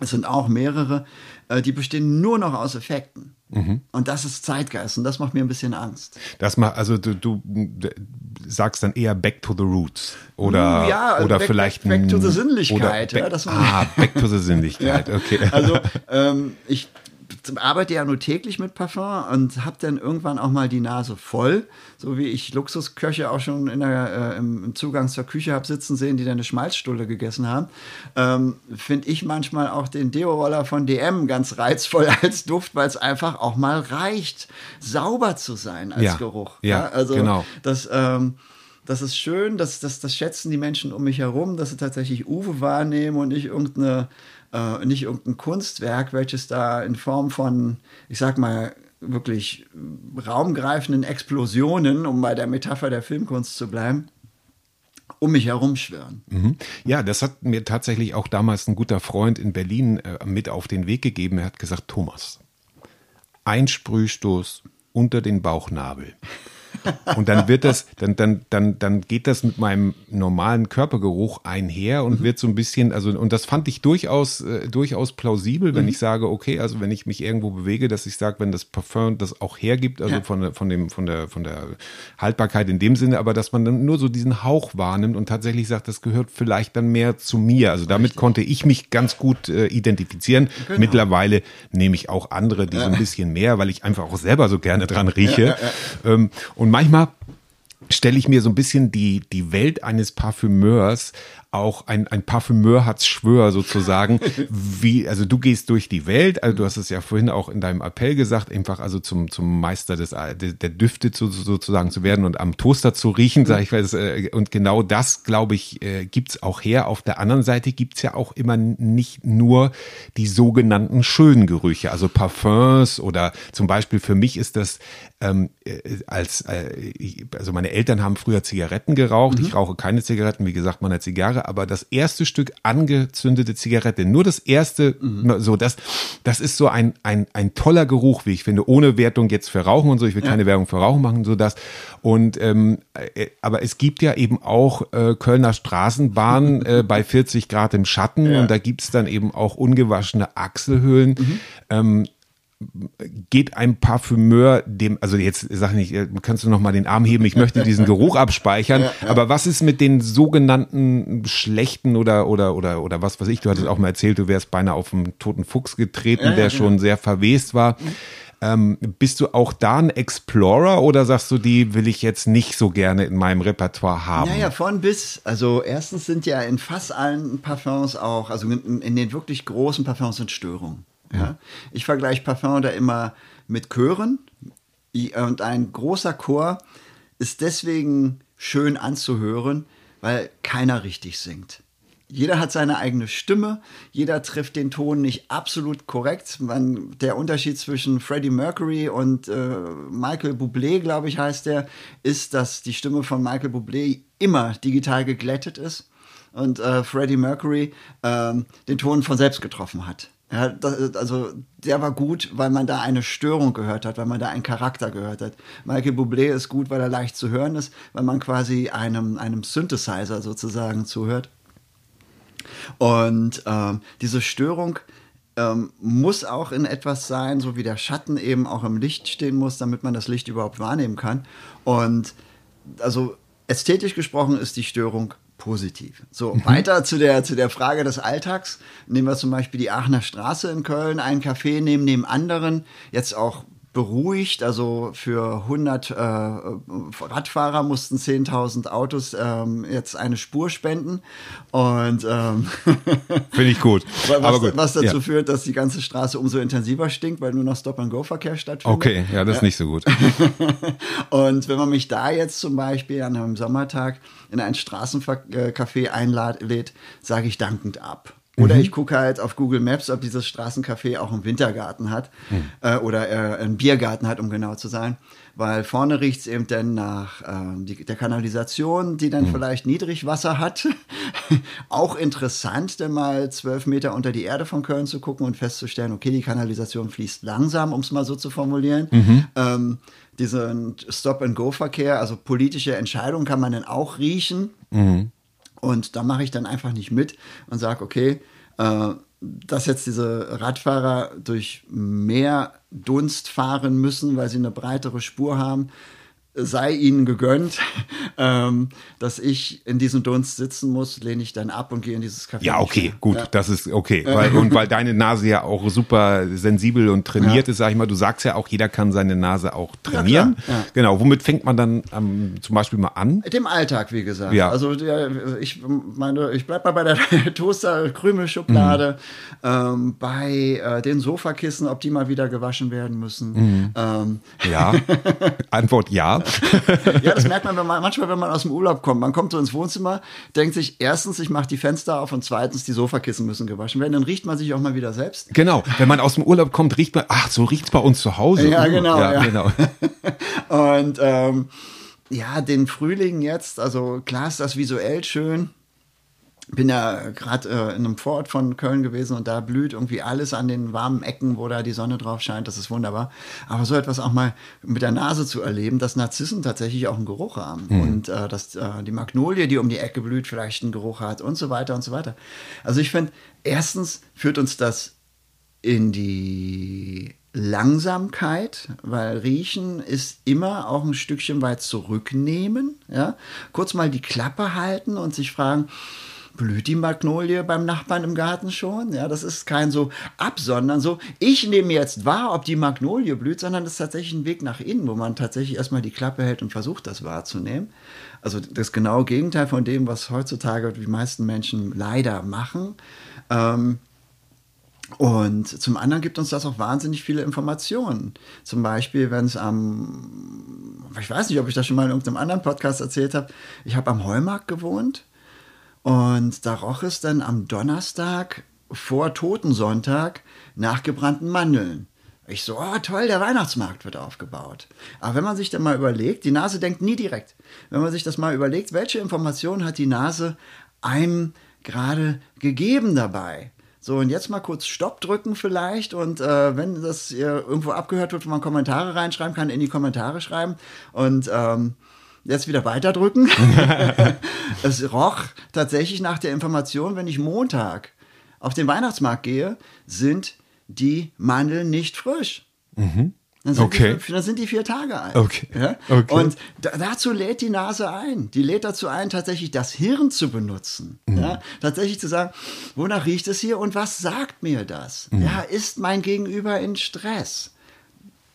Es sind auch mehrere, äh, die bestehen nur noch aus Effekten. Mhm. Und das ist Zeitgeist und das macht mir ein bisschen Angst. Das macht, also du, du sagst dann eher back to the roots oder, mm, ja, oder back, vielleicht back, to the Sinnlichkeit. Back, ja, ah, back to the Sinnlichkeit, okay. Also ähm, ich arbeite ja nur täglich mit Parfum und habe dann irgendwann auch mal die Nase voll, so wie ich Luxusköche auch schon in der, äh, im, Zugang zur Küche habe sitzen sehen, die dann eine Schmalzstulle gegessen haben. Ähm, Finde ich manchmal auch den Deo-Roller von DM ganz reizvoll als Duft, weil es einfach auch mal reicht, sauber zu sein als ja, Geruch. Ja, ja also genau. das ähm, das ist schön, das, das, das schätzen die Menschen um mich herum, dass sie tatsächlich Uwe wahrnehmen und nicht irgendeine äh, nicht irgendein Kunstwerk, welches da in Form von, ich sag mal, wirklich raumgreifenden Explosionen, um bei der Metapher der Filmkunst zu bleiben, um mich herum schwören. Mhm. Ja, das hat mir tatsächlich auch damals ein guter Freund in Berlin äh, mit auf den Weg gegeben. Er hat gesagt, Thomas, ein Sprühstoß unter den Bauchnabel. Und dann wird das, dann, dann, dann, dann geht das mit meinem normalen Körpergeruch einher und mhm. wird so ein bisschen, also, und das fand ich durchaus, äh, durchaus plausibel, wenn mhm. ich sage, okay, also wenn ich mich irgendwo bewege, dass ich sage, wenn das Parfum das auch hergibt, also ja. von, von dem, von der, von der Haltbarkeit in dem Sinne, aber dass man dann nur so diesen Hauch wahrnimmt und tatsächlich sagt, das gehört vielleicht dann mehr zu mir. Also damit Richtig. konnte ich mich ganz gut äh, identifizieren. Genau. Mittlerweile nehme ich auch andere, die ja. so ein bisschen mehr, weil ich einfach auch selber so gerne dran rieche. Ja, ähm, und manchmal stelle ich mir so ein bisschen die, die Welt eines Parfümeurs auch ein, ein Parfümeur hat's Schwör sozusagen. Wie, also du gehst durch die Welt, also du hast es ja vorhin auch in deinem Appell gesagt, einfach also zum, zum Meister des, der, Düfte zu, sozusagen zu werden und am Toaster zu riechen, sage ich. Weiß, äh, und genau das, glaube ich, äh, gibt's auch her. Auf der anderen Seite gibt's ja auch immer nicht nur die sogenannten schönen Gerüche, also Parfums oder zum Beispiel für mich ist das ähm, äh, als, äh, also meine Eltern haben früher Zigaretten geraucht. Mhm. Ich rauche keine Zigaretten, wie gesagt, meine Zigarre, aber das erste Stück angezündete Zigarette, nur das erste, mhm. so das, das ist so ein, ein, ein toller Geruch, wie ich finde, ohne Wertung jetzt für Rauchen und so. Ich will ja. keine Werbung für Rauchen machen, so das. Und ähm, äh, aber es gibt ja eben auch äh, Kölner Straßenbahnen äh, bei 40 Grad im Schatten ja. und da gibt's dann eben auch ungewaschene Achselhöhlen. Mhm. Ähm, geht ein Parfümeur dem, also jetzt sag nicht, äh, kannst du noch mal den Arm heben, ich möchte diesen Geruch abspeichern, ja, ja. aber was ist mit den sogenannten schlechten oder, oder, oder, oder was weiß ich, du hattest auch mal erzählt, du wärst beinahe auf einen toten Fuchs getreten, ja, der schon sehr verwest war. Ähm, bist du auch da ein Explorer oder sagst du, die will ich jetzt nicht so gerne in meinem Repertoire haben? Naja, von bis. Also erstens sind ja in fast allen Parfums auch, also in, in den wirklich großen Parfums sind Störungen. Ja? Ich vergleiche Parfum da immer mit Chören und ein großer Chor ist deswegen schön anzuhören, weil keiner richtig singt. Jeder hat seine eigene Stimme, jeder trifft den Ton nicht absolut korrekt. Man, der Unterschied zwischen Freddie Mercury und äh, Michael Bublé, glaube ich, heißt der, ist, dass die Stimme von Michael Bublé immer digital geglättet ist und äh, Freddie Mercury äh, den Ton von selbst getroffen hat. Ja, das, also der war gut, weil man da eine Störung gehört hat, weil man da einen Charakter gehört hat. Michael Bublé ist gut, weil er leicht zu hören ist, weil man quasi einem, einem Synthesizer sozusagen zuhört. Und ähm, diese Störung ähm, muss auch in etwas sein, so wie der Schatten eben auch im Licht stehen muss, damit man das Licht überhaupt wahrnehmen kann. Und also ästhetisch gesprochen ist die Störung positiv. So, mhm. weiter zu der, zu der Frage des Alltags. Nehmen wir zum Beispiel die Aachener Straße in Köln, ein Café neben dem anderen, jetzt auch beruhigt. Also für 100 äh, Radfahrer mussten 10.000 Autos ähm, jetzt eine Spur spenden. Und ähm, finde ich gut. Was, Aber gut. was dazu ja. führt, dass die ganze Straße umso intensiver stinkt, weil nur noch Stop-and-Go-Verkehr stattfindet. Okay, ja, das ist nicht so gut. und wenn man mich da jetzt zum Beispiel an einem Sommertag in ein Straßencafé einlädt, sage ich dankend ab. Oder mhm. ich gucke halt auf Google Maps, ob dieses Straßencafé auch einen Wintergarten hat mhm. äh, oder äh, einen Biergarten hat, um genau zu sein. Weil vorne riecht es eben dann nach äh, die, der Kanalisation, die dann mhm. vielleicht Niedrigwasser hat. auch interessant, denn mal zwölf Meter unter die Erde von Köln zu gucken und festzustellen, okay, die Kanalisation fließt langsam, um es mal so zu formulieren. Mhm. Ähm, diesen Stop-and-Go-Verkehr, also politische Entscheidungen kann man dann auch riechen. Mhm. Und da mache ich dann einfach nicht mit und sage, okay, äh, dass jetzt diese Radfahrer durch mehr Dunst fahren müssen, weil sie eine breitere Spur haben, sei ihnen gegönnt, ähm, dass ich in diesem Dunst sitzen muss, lehne ich dann ab und gehe in dieses Café. Ja, okay, gut, ja. das ist okay. Weil, und weil deine Nase ja auch super sensibel und trainiert ja. ist, sag ich mal, du sagst ja auch, jeder kann seine Nase auch trainieren. Ja, genau, womit fängt man dann ähm, zum Beispiel mal an? Dem Alltag, wie gesagt. Ja. Also ich meine, ich bleib mal bei der Toaster-Krümelschublade, mhm. ähm, bei äh, den Sofakissen, ob die mal wieder gewaschen werden müssen. Mhm. Ähm. Ja, Antwort ja. ja, das merkt man, wenn man manchmal, wenn man aus dem Urlaub kommt. Man kommt so ins Wohnzimmer, denkt sich, erstens, ich mache die Fenster auf und zweitens, die Sofakissen müssen gewaschen werden. Dann riecht man sich auch mal wieder selbst. Genau, wenn man aus dem Urlaub kommt, riecht man, ach, so riecht es bei uns zu Hause. Ja, genau. Ja, ja. genau. und ähm, ja, den Frühling jetzt, also klar ist das visuell schön. Bin ja gerade äh, in einem Vorort von Köln gewesen und da blüht irgendwie alles an den warmen Ecken, wo da die Sonne drauf scheint. Das ist wunderbar. Aber so etwas auch mal mit der Nase zu erleben, dass Narzissen tatsächlich auch einen Geruch haben mhm. und äh, dass äh, die Magnolie, die um die Ecke blüht, vielleicht einen Geruch hat und so weiter und so weiter. Also ich finde, erstens führt uns das in die Langsamkeit, weil Riechen ist immer auch ein Stückchen weit zurücknehmen. Ja? Kurz mal die Klappe halten und sich fragen, blüht die Magnolie beim Nachbarn im Garten schon? Ja, das ist kein so Absondern, so ich nehme jetzt wahr, ob die Magnolie blüht, sondern das ist tatsächlich ein Weg nach innen, wo man tatsächlich erstmal die Klappe hält und versucht, das wahrzunehmen. Also das genaue Gegenteil von dem, was heutzutage die meisten Menschen leider machen. Ähm, und zum anderen gibt uns das auch wahnsinnig viele Informationen. Zum Beispiel, wenn es am, ich weiß nicht, ob ich das schon mal in irgendeinem anderen Podcast erzählt habe, ich habe am Heumarkt gewohnt und da roch es dann am Donnerstag vor Totensonntag nach gebrannten Mandeln. Ich so, oh toll, der Weihnachtsmarkt wird aufgebaut. Aber wenn man sich dann mal überlegt, die Nase denkt nie direkt. Wenn man sich das mal überlegt, welche Informationen hat die Nase einem gerade gegeben dabei? So, und jetzt mal kurz Stopp drücken vielleicht. Und äh, wenn das irgendwo abgehört wird, wo man Kommentare reinschreiben kann, in die Kommentare schreiben. Und ähm, jetzt wieder weiterdrücken. es roch tatsächlich nach der Information, wenn ich Montag auf den Weihnachtsmarkt gehe, sind die Mandeln nicht frisch. Mhm. Dann sind, okay. die, dann sind die vier Tage alt. Okay. Ja? okay. Und da, dazu lädt die Nase ein. Die lädt dazu ein, tatsächlich das Hirn zu benutzen. Mhm. Ja? Tatsächlich zu sagen, wonach riecht es hier und was sagt mir das? Mhm. Ja, ist mein Gegenüber in Stress?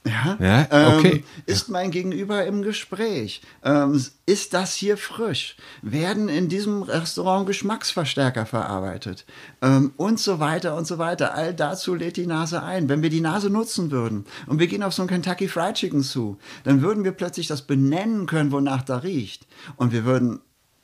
Ja, ja okay. Ähm, ist mein Gegenüber im Gespräch? Ähm, ist das hier frisch? Werden in diesem Restaurant Geschmacksverstärker verarbeitet? Ähm, und so weiter und so weiter. All dazu lädt die Nase ein. Wenn wir die Nase nutzen würden und wir gehen auf so ein Kentucky Fried Chicken zu, dann würden wir plötzlich das benennen können, wonach da riecht. Und wir würden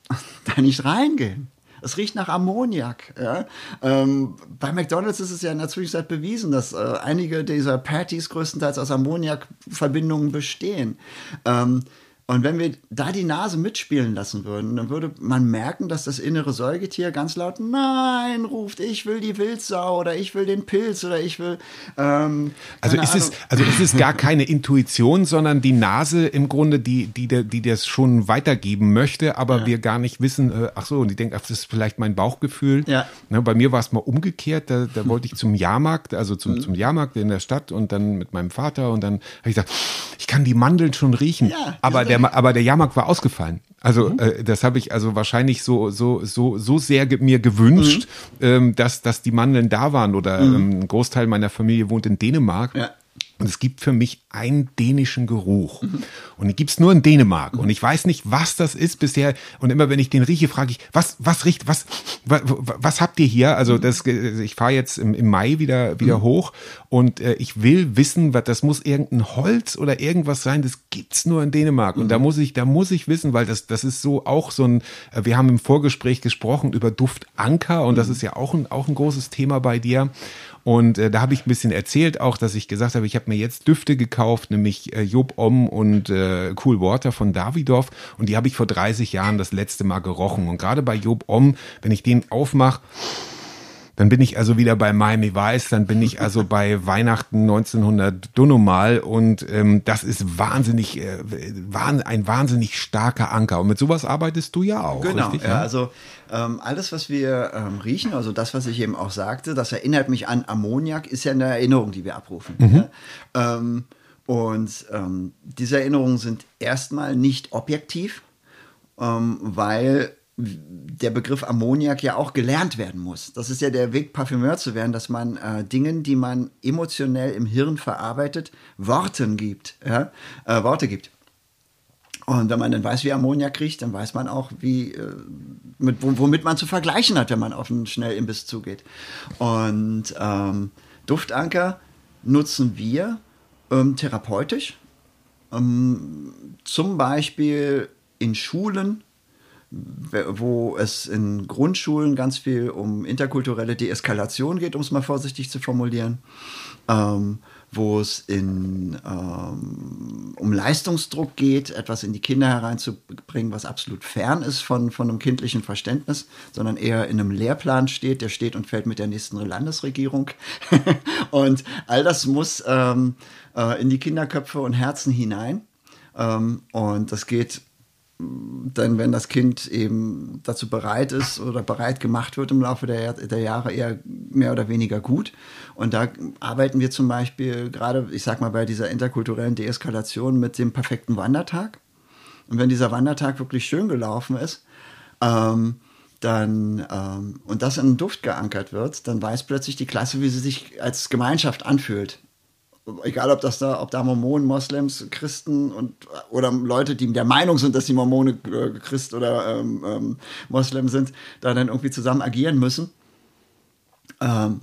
da nicht reingehen. Es riecht nach Ammoniak. Ja? Ähm, bei McDonalds ist es ja der Zwischenzeit bewiesen, dass äh, einige dieser Patties größtenteils aus Ammoniakverbindungen bestehen. Ähm, und wenn wir da die Nase mitspielen lassen würden, dann würde man merken, dass das innere Säugetier ganz laut Nein ruft, ich will die Wildsau oder ich will den Pilz oder ich will. Ähm, also ist es, also ist es gar keine Intuition, sondern die Nase im Grunde, die, die, die das schon weitergeben möchte, aber ja. wir gar nicht wissen, äh, ach so, und die denkt, ach, das ist vielleicht mein Bauchgefühl. Ja. Ne, bei mir war es mal umgekehrt, da, da wollte ich zum Jahrmarkt, also zum, mhm. zum Jahrmarkt in der Stadt und dann mit meinem Vater und dann habe ich gesagt, ich kann die Mandeln schon riechen, ja, aber der aber der Jahrmarkt war ausgefallen. Also mhm. äh, das habe ich also wahrscheinlich so so so so sehr ge mir gewünscht, mhm. ähm, dass dass die Mandeln da waren oder mhm. ähm, ein Großteil meiner Familie wohnt in Dänemark. Ja. Und es gibt für mich einen dänischen Geruch. Mhm. Und den gibt's nur in Dänemark. Mhm. Und ich weiß nicht, was das ist bisher. Und immer wenn ich den rieche, frage ich, was, was riecht, was, was, was habt ihr hier? Also mhm. das, ich fahre jetzt im, im Mai wieder, wieder mhm. hoch und äh, ich will wissen, was, das muss irgendein Holz oder irgendwas sein, das gibt's nur in Dänemark. Und da muss ich, da muss ich wissen, weil das, das ist so auch so ein, äh, wir haben im Vorgespräch gesprochen über Duftanker und das ist ja auch ein, auch ein großes Thema bei dir. Und äh, da habe ich ein bisschen erzählt auch, dass ich gesagt habe, ich habe mir jetzt Düfte gekauft, nämlich äh, Job Om und äh, Cool Water von Davidoff. Und die habe ich vor 30 Jahren das letzte Mal gerochen. Und gerade bei Job Om, wenn ich den aufmache, dann bin ich also wieder bei Miami Vice, dann bin ich also bei Weihnachten 1900 Dunomal und ähm, das ist wahnsinnig, äh, ein wahnsinnig starker Anker. Und mit sowas arbeitest du ja auch. Genau, richtig, ja, also ähm, alles, was wir ähm, riechen, also das, was ich eben auch sagte, das erinnert mich an Ammoniak, ist ja eine Erinnerung, die wir abrufen. Mhm. Ähm, und ähm, diese Erinnerungen sind erstmal nicht objektiv, ähm, weil der Begriff Ammoniak ja auch gelernt werden muss. Das ist ja der Weg, Parfümeur zu werden, dass man äh, Dingen, die man emotionell im Hirn verarbeitet, Worten gibt, ja? äh, Worte gibt. Und wenn man dann weiß, wie Ammoniak riecht, dann weiß man auch, wie, äh, mit, womit man zu vergleichen hat, wenn man auf einen Schnellimbiss zugeht. Und ähm, Duftanker nutzen wir ähm, therapeutisch, ähm, zum Beispiel in Schulen wo es in Grundschulen ganz viel um interkulturelle Deeskalation geht, um es mal vorsichtig zu formulieren. Ähm, wo es in, ähm, um Leistungsdruck geht, etwas in die Kinder hereinzubringen, was absolut fern ist von, von einem kindlichen Verständnis, sondern eher in einem Lehrplan steht, der steht und fällt mit der nächsten Landesregierung. und all das muss ähm, äh, in die Kinderköpfe und Herzen hinein. Ähm, und das geht dann, wenn das Kind eben dazu bereit ist oder bereit gemacht wird im Laufe der, der Jahre, eher mehr oder weniger gut. Und da arbeiten wir zum Beispiel gerade, ich sag mal, bei dieser interkulturellen Deeskalation mit dem perfekten Wandertag. Und wenn dieser Wandertag wirklich schön gelaufen ist, ähm, dann ähm, und das in einen Duft geankert wird, dann weiß plötzlich die Klasse, wie sie sich als Gemeinschaft anfühlt egal ob das da, ob da Mormonen, Moslems, Christen und oder Leute, die der Meinung sind, dass die Mormone äh, Christ oder ähm, ähm, Moslem sind, da dann irgendwie zusammen agieren müssen. Ähm,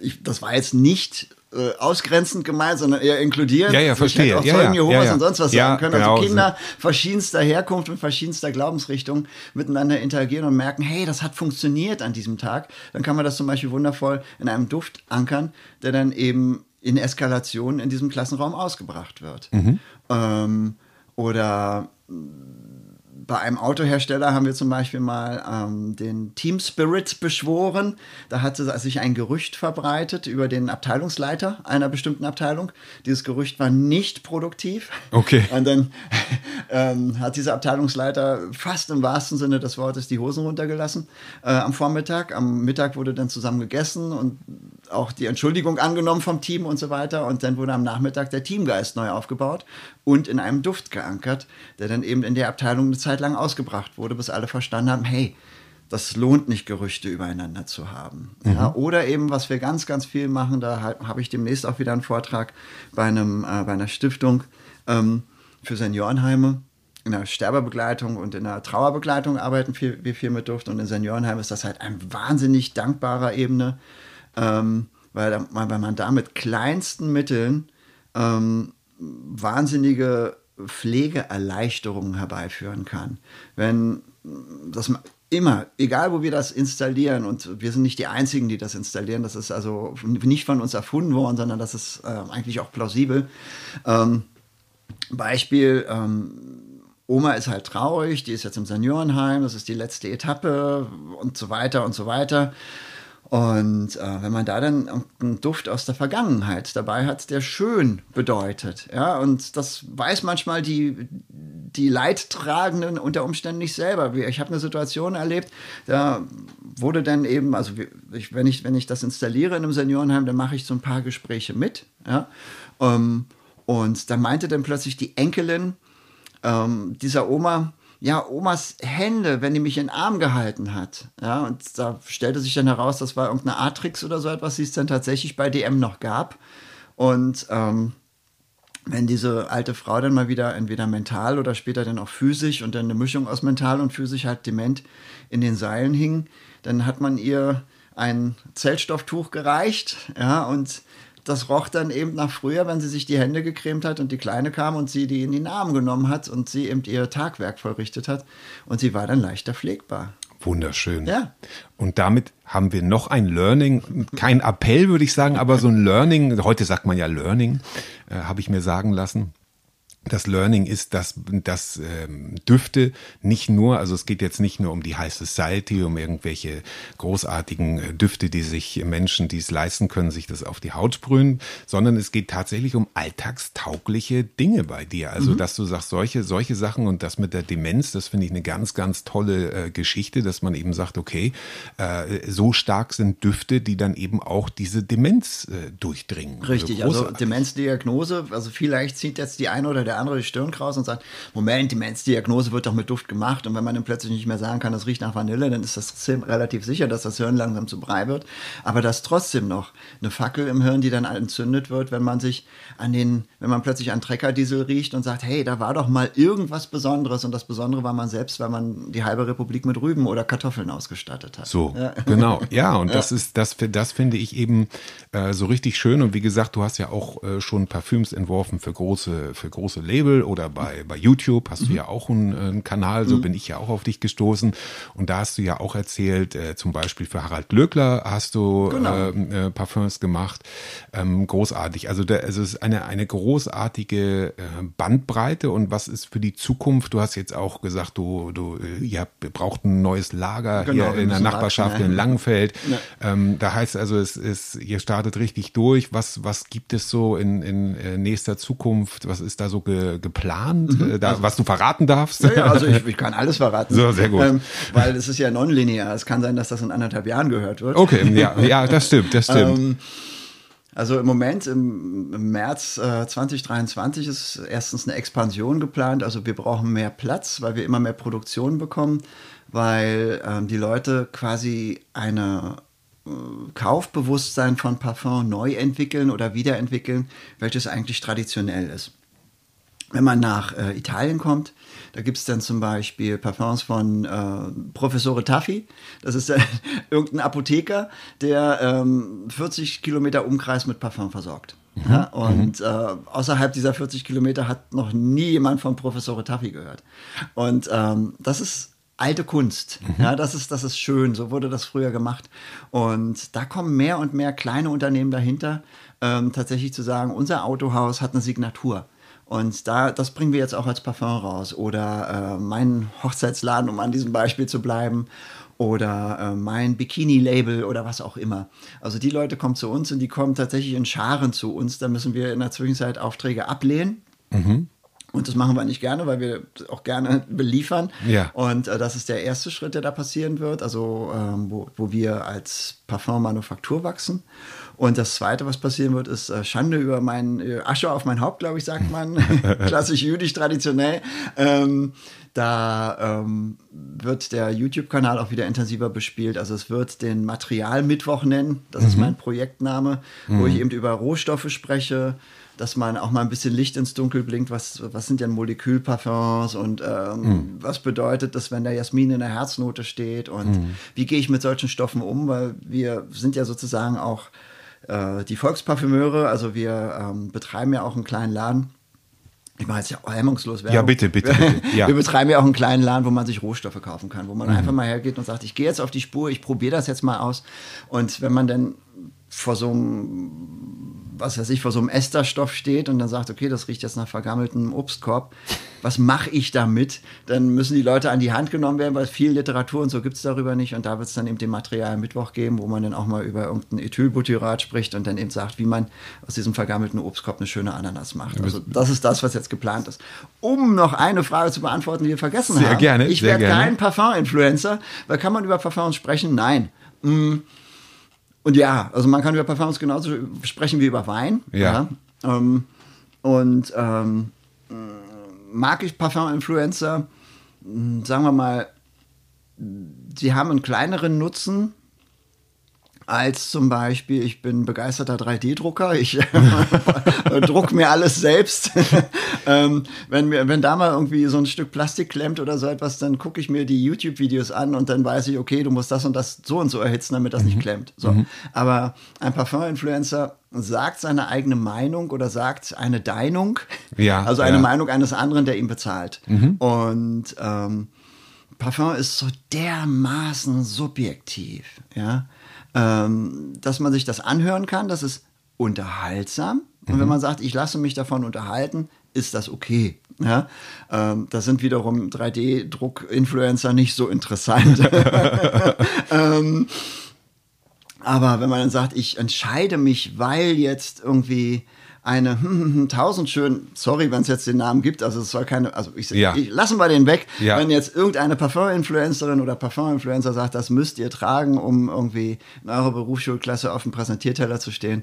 ich, das war jetzt nicht äh, ausgrenzend gemeint, sondern eher inkludierend. Ja, ja, verstehe. Ich auch ja, Zeugen ja, Jehovas ja, ja. und sonst was Ja, sagen können. genau. Also Kinder verschiedenster Herkunft und verschiedenster Glaubensrichtung miteinander interagieren und merken, hey, das hat funktioniert an diesem Tag. Dann kann man das zum Beispiel wundervoll in einem Duft ankern, der dann eben in Eskalation in diesem Klassenraum ausgebracht wird. Ähm, oder bei einem Autohersteller haben wir zum Beispiel mal ähm, den Team Spirit beschworen. Da hatte sich ein Gerücht verbreitet über den Abteilungsleiter einer bestimmten Abteilung. Dieses Gerücht war nicht produktiv. Okay. Und dann ähm, hat dieser Abteilungsleiter fast im wahrsten Sinne des Wortes die Hosen runtergelassen äh, am Vormittag. Am Mittag wurde dann zusammen gegessen und auch die Entschuldigung angenommen vom Team und so weiter. Und dann wurde am Nachmittag der Teamgeist neu aufgebaut und in einem Duft geankert, der dann eben in der Abteilung eine Zeit lang ausgebracht wurde, bis alle verstanden haben, hey, das lohnt nicht, Gerüchte übereinander zu haben. Ja, oder eben, was wir ganz, ganz viel machen, da ha- habe ich demnächst auch wieder einen Vortrag bei, einem, äh, bei einer Stiftung ähm, für Seniorenheime. In der Sterbebegleitung und in der Trauerbegleitung arbeiten viel, wir viel mit Duft und in Seniorenheimen ist das halt ein wahnsinnig dankbarer Ebene, ähm, weil, weil man da mit kleinsten Mitteln ähm, wahnsinnige Pflegeerleichterungen herbeiführen kann. Wenn das immer, egal wo wir das installieren, und wir sind nicht die Einzigen, die das installieren, das ist also nicht von uns erfunden worden, sondern das ist äh, eigentlich auch plausibel. Ähm, Beispiel, ähm, Oma ist halt traurig, die ist jetzt im Seniorenheim, das ist die letzte Etappe und so weiter und so weiter. Und äh, wenn man da dann einen Duft aus der Vergangenheit dabei hat, der schön bedeutet, ja, und das weiß manchmal die, die Leidtragenden unter Umständen nicht selber. Ich habe eine Situation erlebt, da wurde dann eben, also ich, wenn, ich, wenn ich das installiere in einem Seniorenheim, dann mache ich so ein paar Gespräche mit, ja. Ähm, und da meinte dann plötzlich die Enkelin ähm, dieser Oma, ja, Omas Hände, wenn die mich in den Arm gehalten hat. Ja, und da stellte sich dann heraus, das war irgendeine Atrix oder so etwas, die es dann tatsächlich bei DM noch gab. Und ähm, wenn diese alte Frau dann mal wieder entweder mental oder später dann auch physisch und dann eine Mischung aus mental und physisch halt dement in den Seilen hing, dann hat man ihr ein Zellstofftuch gereicht, ja, und das roch dann eben nach früher, wenn sie sich die Hände gecremt hat und die Kleine kam und sie die in den Arm genommen hat und sie eben ihr Tagwerk vollrichtet hat und sie war dann leichter pflegbar. Wunderschön. Ja. Und damit haben wir noch ein Learning, kein Appell würde ich sagen, aber so ein Learning, heute sagt man ja Learning, äh, habe ich mir sagen lassen. Das Learning ist, dass, dass ähm, Düfte nicht nur, also es geht jetzt nicht nur um die High Society, um irgendwelche großartigen äh, Düfte, die sich Menschen, die es leisten können, sich das auf die Haut sprühen, sondern es geht tatsächlich um alltagstaugliche Dinge bei dir. Also, dass du sagst, solche, solche Sachen und das mit der Demenz, das finde ich eine ganz, ganz tolle äh, Geschichte, dass man eben sagt, okay, äh, so stark sind Düfte, die dann eben auch diese Demenz äh, durchdringen. Richtig, also, also. Demenzdiagnose, also vielleicht zieht jetzt die eine oder der andere die Stirn kraus und sagt, Moment, Demenzdiagnose wird doch mit Duft gemacht und wenn man dann plötzlich nicht mehr sagen kann, das riecht nach Vanille, dann ist das trotzdem relativ sicher, dass das Hirn langsam zu Brei wird, aber das ist trotzdem noch eine Fackel im Hirn, die dann entzündet wird, wenn man sich an den, wenn man plötzlich an Treckerdiesel riecht und sagt, hey, da war doch mal irgendwas Besonderes und das Besondere war man selbst, weil man die halbe Republik mit Rüben oder Kartoffeln ausgestattet hat. So, Ja. genau. Ja, und das ist, das, das finde ich eben äh, so richtig schön. Und wie gesagt, du hast ja auch äh, schon Parfüms entworfen für große, für große Label oder bei, bei YouTube hast du ja auch einen, einen Kanal, so bin ich ja auch auf dich gestoßen. Und da hast du ja auch erzählt, äh, zum Beispiel für Harald Glöckler hast du Genau. ähm, äh, Parfums gemacht. Ähm, großartig. Also, da, also es ist eine, eine großartige äh, Bandbreite. Und was ist für die Zukunft? Du hast jetzt auch gesagt, du, du äh, ihr braucht ein neues Lager Genau, hier in der Nachbarschaft wachsen, ja. in Langenfeld. Ja. Ähm, da heißt also, es ist, ihr startet richtig durch. Was, was gibt es so in, in äh, nächster Zukunft? Was ist da so ge, geplant? Äh, da, was du verraten darfst? Mhm. Ja, ja, also ich, ich kann alles verraten. So, sehr gut. Ähm, weil es ist ja nonlinear. Es kann sein, dass das in anderthalb Jahren gehört wird. Okay, ja, ja, das stimmt, das stimmt. Ähm, also im Moment, im, im März äh, 2023 ist erstens eine Expansion geplant. Also wir brauchen mehr Platz, weil wir immer mehr Produktion bekommen, weil ähm, die Leute quasi eine äh, Kaufbewusstsein von Parfum neu entwickeln oder wiederentwickeln, welches eigentlich traditionell ist. Wenn man nach äh, Italien kommt, da gibt es dann zum Beispiel Parfums von äh, Professore Taffi. Das ist äh, irgendein Apotheker, der ähm, 40 Kilometer Umkreis mit Parfum versorgt. Ja, und äh, außerhalb dieser 40 Kilometer hat noch nie jemand von Professore Taffi gehört. Und ähm, das ist alte Kunst. Ja, das ist, das ist schön. So wurde das früher gemacht. Und da kommen mehr und mehr kleine Unternehmen dahinter, ähm, tatsächlich zu sagen, unser Autohaus hat eine Signatur. Und da, das bringen wir jetzt auch als Parfum raus. Oder äh, mein Hochzeitsladen, um an diesem Beispiel zu bleiben. Oder äh, mein Bikini-Label oder was auch immer. Also die Leute kommen zu uns und die kommen tatsächlich in Scharen zu uns. Da müssen wir in der Zwischenzeit Aufträge ablehnen. Und das machen wir nicht gerne, weil wir auch gerne beliefern. Ja. Und äh, das ist der erste Schritt, der da passieren wird, also ähm, wo, wo wir als Parfummanufaktur wachsen. Und das zweite, was passieren wird, ist äh, Schande über mein äh, Asche auf mein Haupt, glaube ich, sagt man. Klassisch jüdisch traditionell. Ähm, da ähm, wird der YouTube-Kanal auch wieder intensiver bespielt. Also es wird den Materialmittwoch nennen. Das ist mein Projektname, wo ich eben über Rohstoffe spreche dass man auch mal ein bisschen Licht ins Dunkel blinkt, was, was sind denn Molekülparfums und ähm, was bedeutet das, wenn der Jasmin in der Herznote steht und wie gehe ich mit solchen Stoffen um, weil wir sind ja sozusagen auch äh, die Volksparfümeure, also wir ähm, betreiben ja auch einen kleinen Laden. Ich mache jetzt ja auch hemmungslos Werbung. Ja, bitte, bitte, bitte. Ja. Wir betreiben ja auch einen kleinen Laden, wo man sich Rohstoffe kaufen kann, wo man einfach mal hergeht und sagt, ich gehe jetzt auf die Spur, ich probiere das jetzt mal aus. Und wenn man dann vor so einem, was weiß ich, vor so einem Esterstoff steht und dann sagt, okay, das riecht jetzt nach vergammeltem Obstkorb, was mache ich damit? Dann müssen die Leute an die Hand genommen werden, weil viel Literatur und so gibt es darüber nicht. Und da wird es dann eben den Material Mittwoch geben, wo man dann auch mal über irgendein Ethylbutyrat spricht und dann eben sagt, wie man aus diesem vergammelten Obstkorb eine schöne Ananas macht. Also das ist das, was jetzt geplant ist. Um noch eine Frage zu beantworten, die wir vergessen Sehr haben. gerne, Ich werde kein Parfum-Influencer, weil kann man über Parfums sprechen? Nein. Mm. Und ja, also man kann über Parfums genauso sprechen wie über Wein. Ja. Ähm, und ähm, mag ich Parfum-Influencer? Mm, Sagen wir mal, sie haben einen kleineren Nutzen als zum Beispiel, ich bin begeisterter 3D-Drucker, ich druck mir alles selbst. ähm, wenn, mir, wenn da mal irgendwie so ein Stück Plastik klemmt oder so etwas, dann gucke ich mir die YouTube-Videos an und dann weiß ich, okay, du musst das und das so und so erhitzen, damit das nicht klemmt. So. Aber ein Parfum-Influencer sagt seine eigene Meinung oder sagt eine Deinung, Ja, also eine ja. Meinung eines anderen, der ihn bezahlt. Und ähm, Parfum ist so dermaßen subjektiv, ja, ähm, dass man sich das anhören kann, das ist unterhaltsam. Und wenn man sagt, ich lasse mich davon unterhalten, ist das okay. Ja? Ähm, da sind wiederum 3D-Druck-Influencer nicht so interessant. ähm, aber wenn man dann sagt, ich entscheide mich, weil jetzt irgendwie eine tausend schön, sorry, wenn es jetzt den Namen gibt, also es soll keine, also ich, Ja. ich lassen wir den weg, Ja. wenn jetzt irgendeine Parfum-Influencerin oder Parfum-Influencer sagt, das müsst ihr tragen, um irgendwie in eurer Berufsschulklasse auf dem Präsentierteller zu stehen,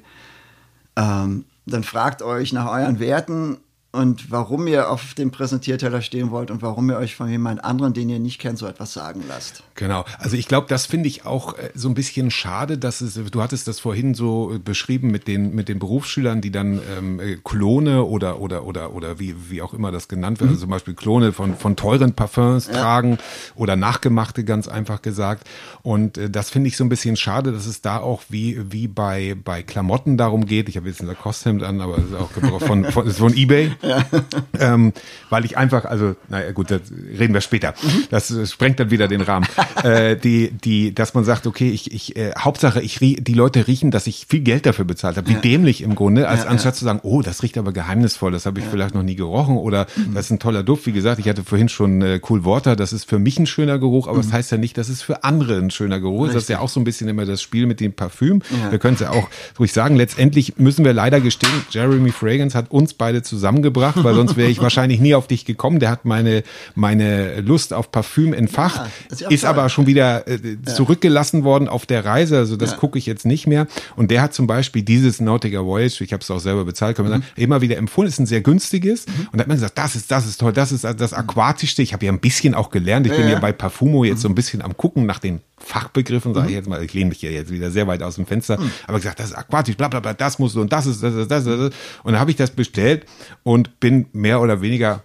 ähm, dann fragt euch nach euren Werten und warum ihr auf dem Präsentierteller stehen wollt und warum ihr euch von jemand anderen, den ihr nicht kennt, so etwas sagen lasst. Genau. Also ich glaube, das finde ich auch äh, so ein bisschen schade, dass es, du hattest das vorhin so äh, beschrieben mit den, mit den Berufsschülern, die dann ähm, äh, Klone oder, oder, oder, oder wie, wie auch immer das genannt wird, also zum Beispiel Klone von, von teuren Parfums tragen oder nachgemachte, ganz einfach gesagt. Und äh, das finde ich so ein bisschen schade, dass es da auch wie, wie bei, bei Klamotten darum geht. Ich habe jetzt ein Lacoste-Hemd an, aber es ist auch von, von, ist von Ebay. ähm, weil ich einfach, also, naja gut, das reden wir später. Mhm. Das äh, sprengt dann wieder den Rahmen. äh, die, die, dass man sagt, okay, ich, ich, äh, Hauptsache, ich rie die Leute riechen, dass ich viel Geld dafür bezahlt habe. Wie dämlich im Grunde, als Ja, anstatt zu sagen, oh, das riecht aber geheimnisvoll, das habe ich vielleicht noch nie gerochen oder Mhm. das ist ein toller Duft. Wie gesagt, ich hatte vorhin schon äh, Cool Water, das ist für mich ein schöner Geruch, aber das heißt ja nicht, dass es für andere ein schöner Geruch ist. Das ist ja auch so ein bisschen immer das Spiel mit dem Parfüm. Ja. Wir können es ja auch ruhig sagen, letztendlich müssen wir leider gestehen, Jeremy Fragrance hat uns beide zusammengebracht, weil sonst wäre ich wahrscheinlich nie auf dich gekommen. Der hat meine, meine Lust auf Parfüm entfacht, Ja, ist ist, ja aber schon wieder äh, zurückgelassen worden auf der Reise. Also das Ja. gucke ich jetzt nicht mehr. Und der hat zum Beispiel dieses Nautica Voyage, ich habe es auch selber bezahlt, kann man sagen, immer wieder empfohlen. Ist ein sehr günstiges. Und da hat man gesagt, das ist, das ist toll, das ist das Aquatischste. Ich habe ja ein bisschen auch gelernt. Ich bin Ja, ja ja. bei Parfumo jetzt so ein bisschen am gucken nach den Fachbegriffen, sage ich jetzt mal, ich lehne mich hier jetzt wieder sehr weit aus dem Fenster, aber gesagt, das ist aquatisch, bla bla bla, das musst du und das ist, das ist, das ist, das ist. Und dann habe ich das bestellt und bin mehr oder weniger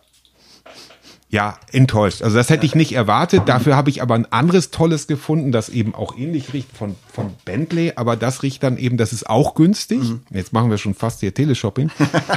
ja, enttäuscht. Also das hätte ich nicht erwartet. Dafür habe ich aber ein anderes Tolles gefunden, das eben auch ähnlich riecht von, von Bentley, aber das riecht dann eben, das ist auch günstig. Jetzt machen wir schon fast hier Teleshopping.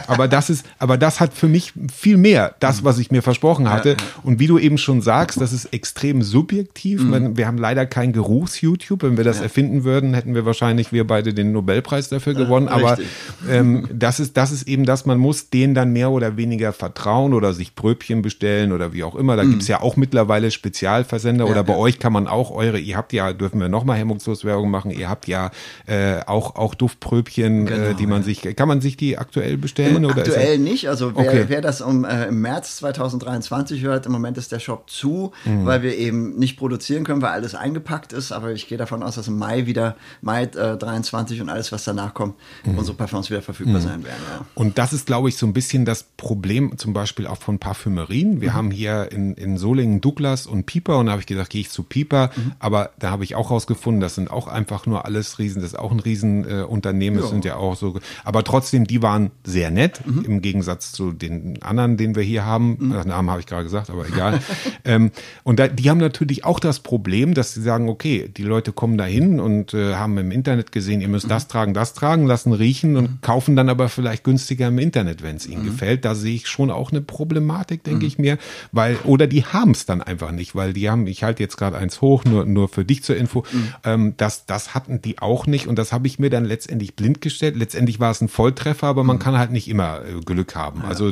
aber das ist, aber das hat für mich viel mehr das, was ich mir versprochen hatte. Und wie du eben schon sagst, das ist extrem subjektiv. Man, wir haben leider kein Geruchs-YouTube. Wenn wir das erfinden würden, hätten wir wahrscheinlich wir beide den Nobelpreis dafür gewonnen. aber richtig. ähm, das ist, das ist eben das, man muss denen dann mehr oder weniger vertrauen oder sich Pröbchen bestellen oder wie auch immer. Da gibt's ja auch mittlerweile Spezialversender oder bei ja. euch kann man auch eure, ihr habt ja, dürfen wir nochmal hemmungslos Werbung machen, ihr habt ja äh, auch, auch Duftpröbchen, äh, Genau, die man ja. sich, kann man sich die aktuell bestellen? oder ist Aktuell nicht. Also wer, Okay. wer das um, äh, im März 2023 hört, im Moment ist der Shop zu, Mhm. weil wir eben nicht produzieren können, weil alles eingepackt ist. Aber ich gehe davon aus, dass im Mai wieder, Mai äh, 23 und alles, was danach kommt, Mhm. unsere Parfums wieder verfügbar sein werden. Ja. Und das ist, glaube ich, so ein bisschen das Problem zum Beispiel auch von Parfümerien. Wir haben hier in, in Solingen Douglas und Pieper und da habe ich gesagt, gehe ich zu Pieper. Aber da habe ich auch rausgefunden, das sind auch einfach nur alles Riesen, das ist auch ein Riesenunternehmen, äh, das sind ja auch so. Aber trotzdem, die waren sehr nett, im Gegensatz zu den anderen, den wir hier haben. Äh, Namen habe ich gerade gesagt, aber egal. ähm, und da, die haben natürlich auch das Problem, dass sie sagen, okay, die Leute kommen da hin und äh, haben im Internet gesehen, ihr müsst das tragen, das tragen, lassen riechen und kaufen dann aber vielleicht günstiger im Internet, wenn es ihnen gefällt. Da sehe ich schon auch eine Problematik, denke ich mir, weil, oder die haben es dann einfach nicht, weil die haben, ich halte jetzt gerade eins hoch, nur, nur für dich zur Info, ähm, das, das hatten die auch nicht und das habe ich mir dann letztendlich blind gestellt. Letztendlich war es ein Volltreffer, aber man kann halt nicht immer äh, Glück haben. Also,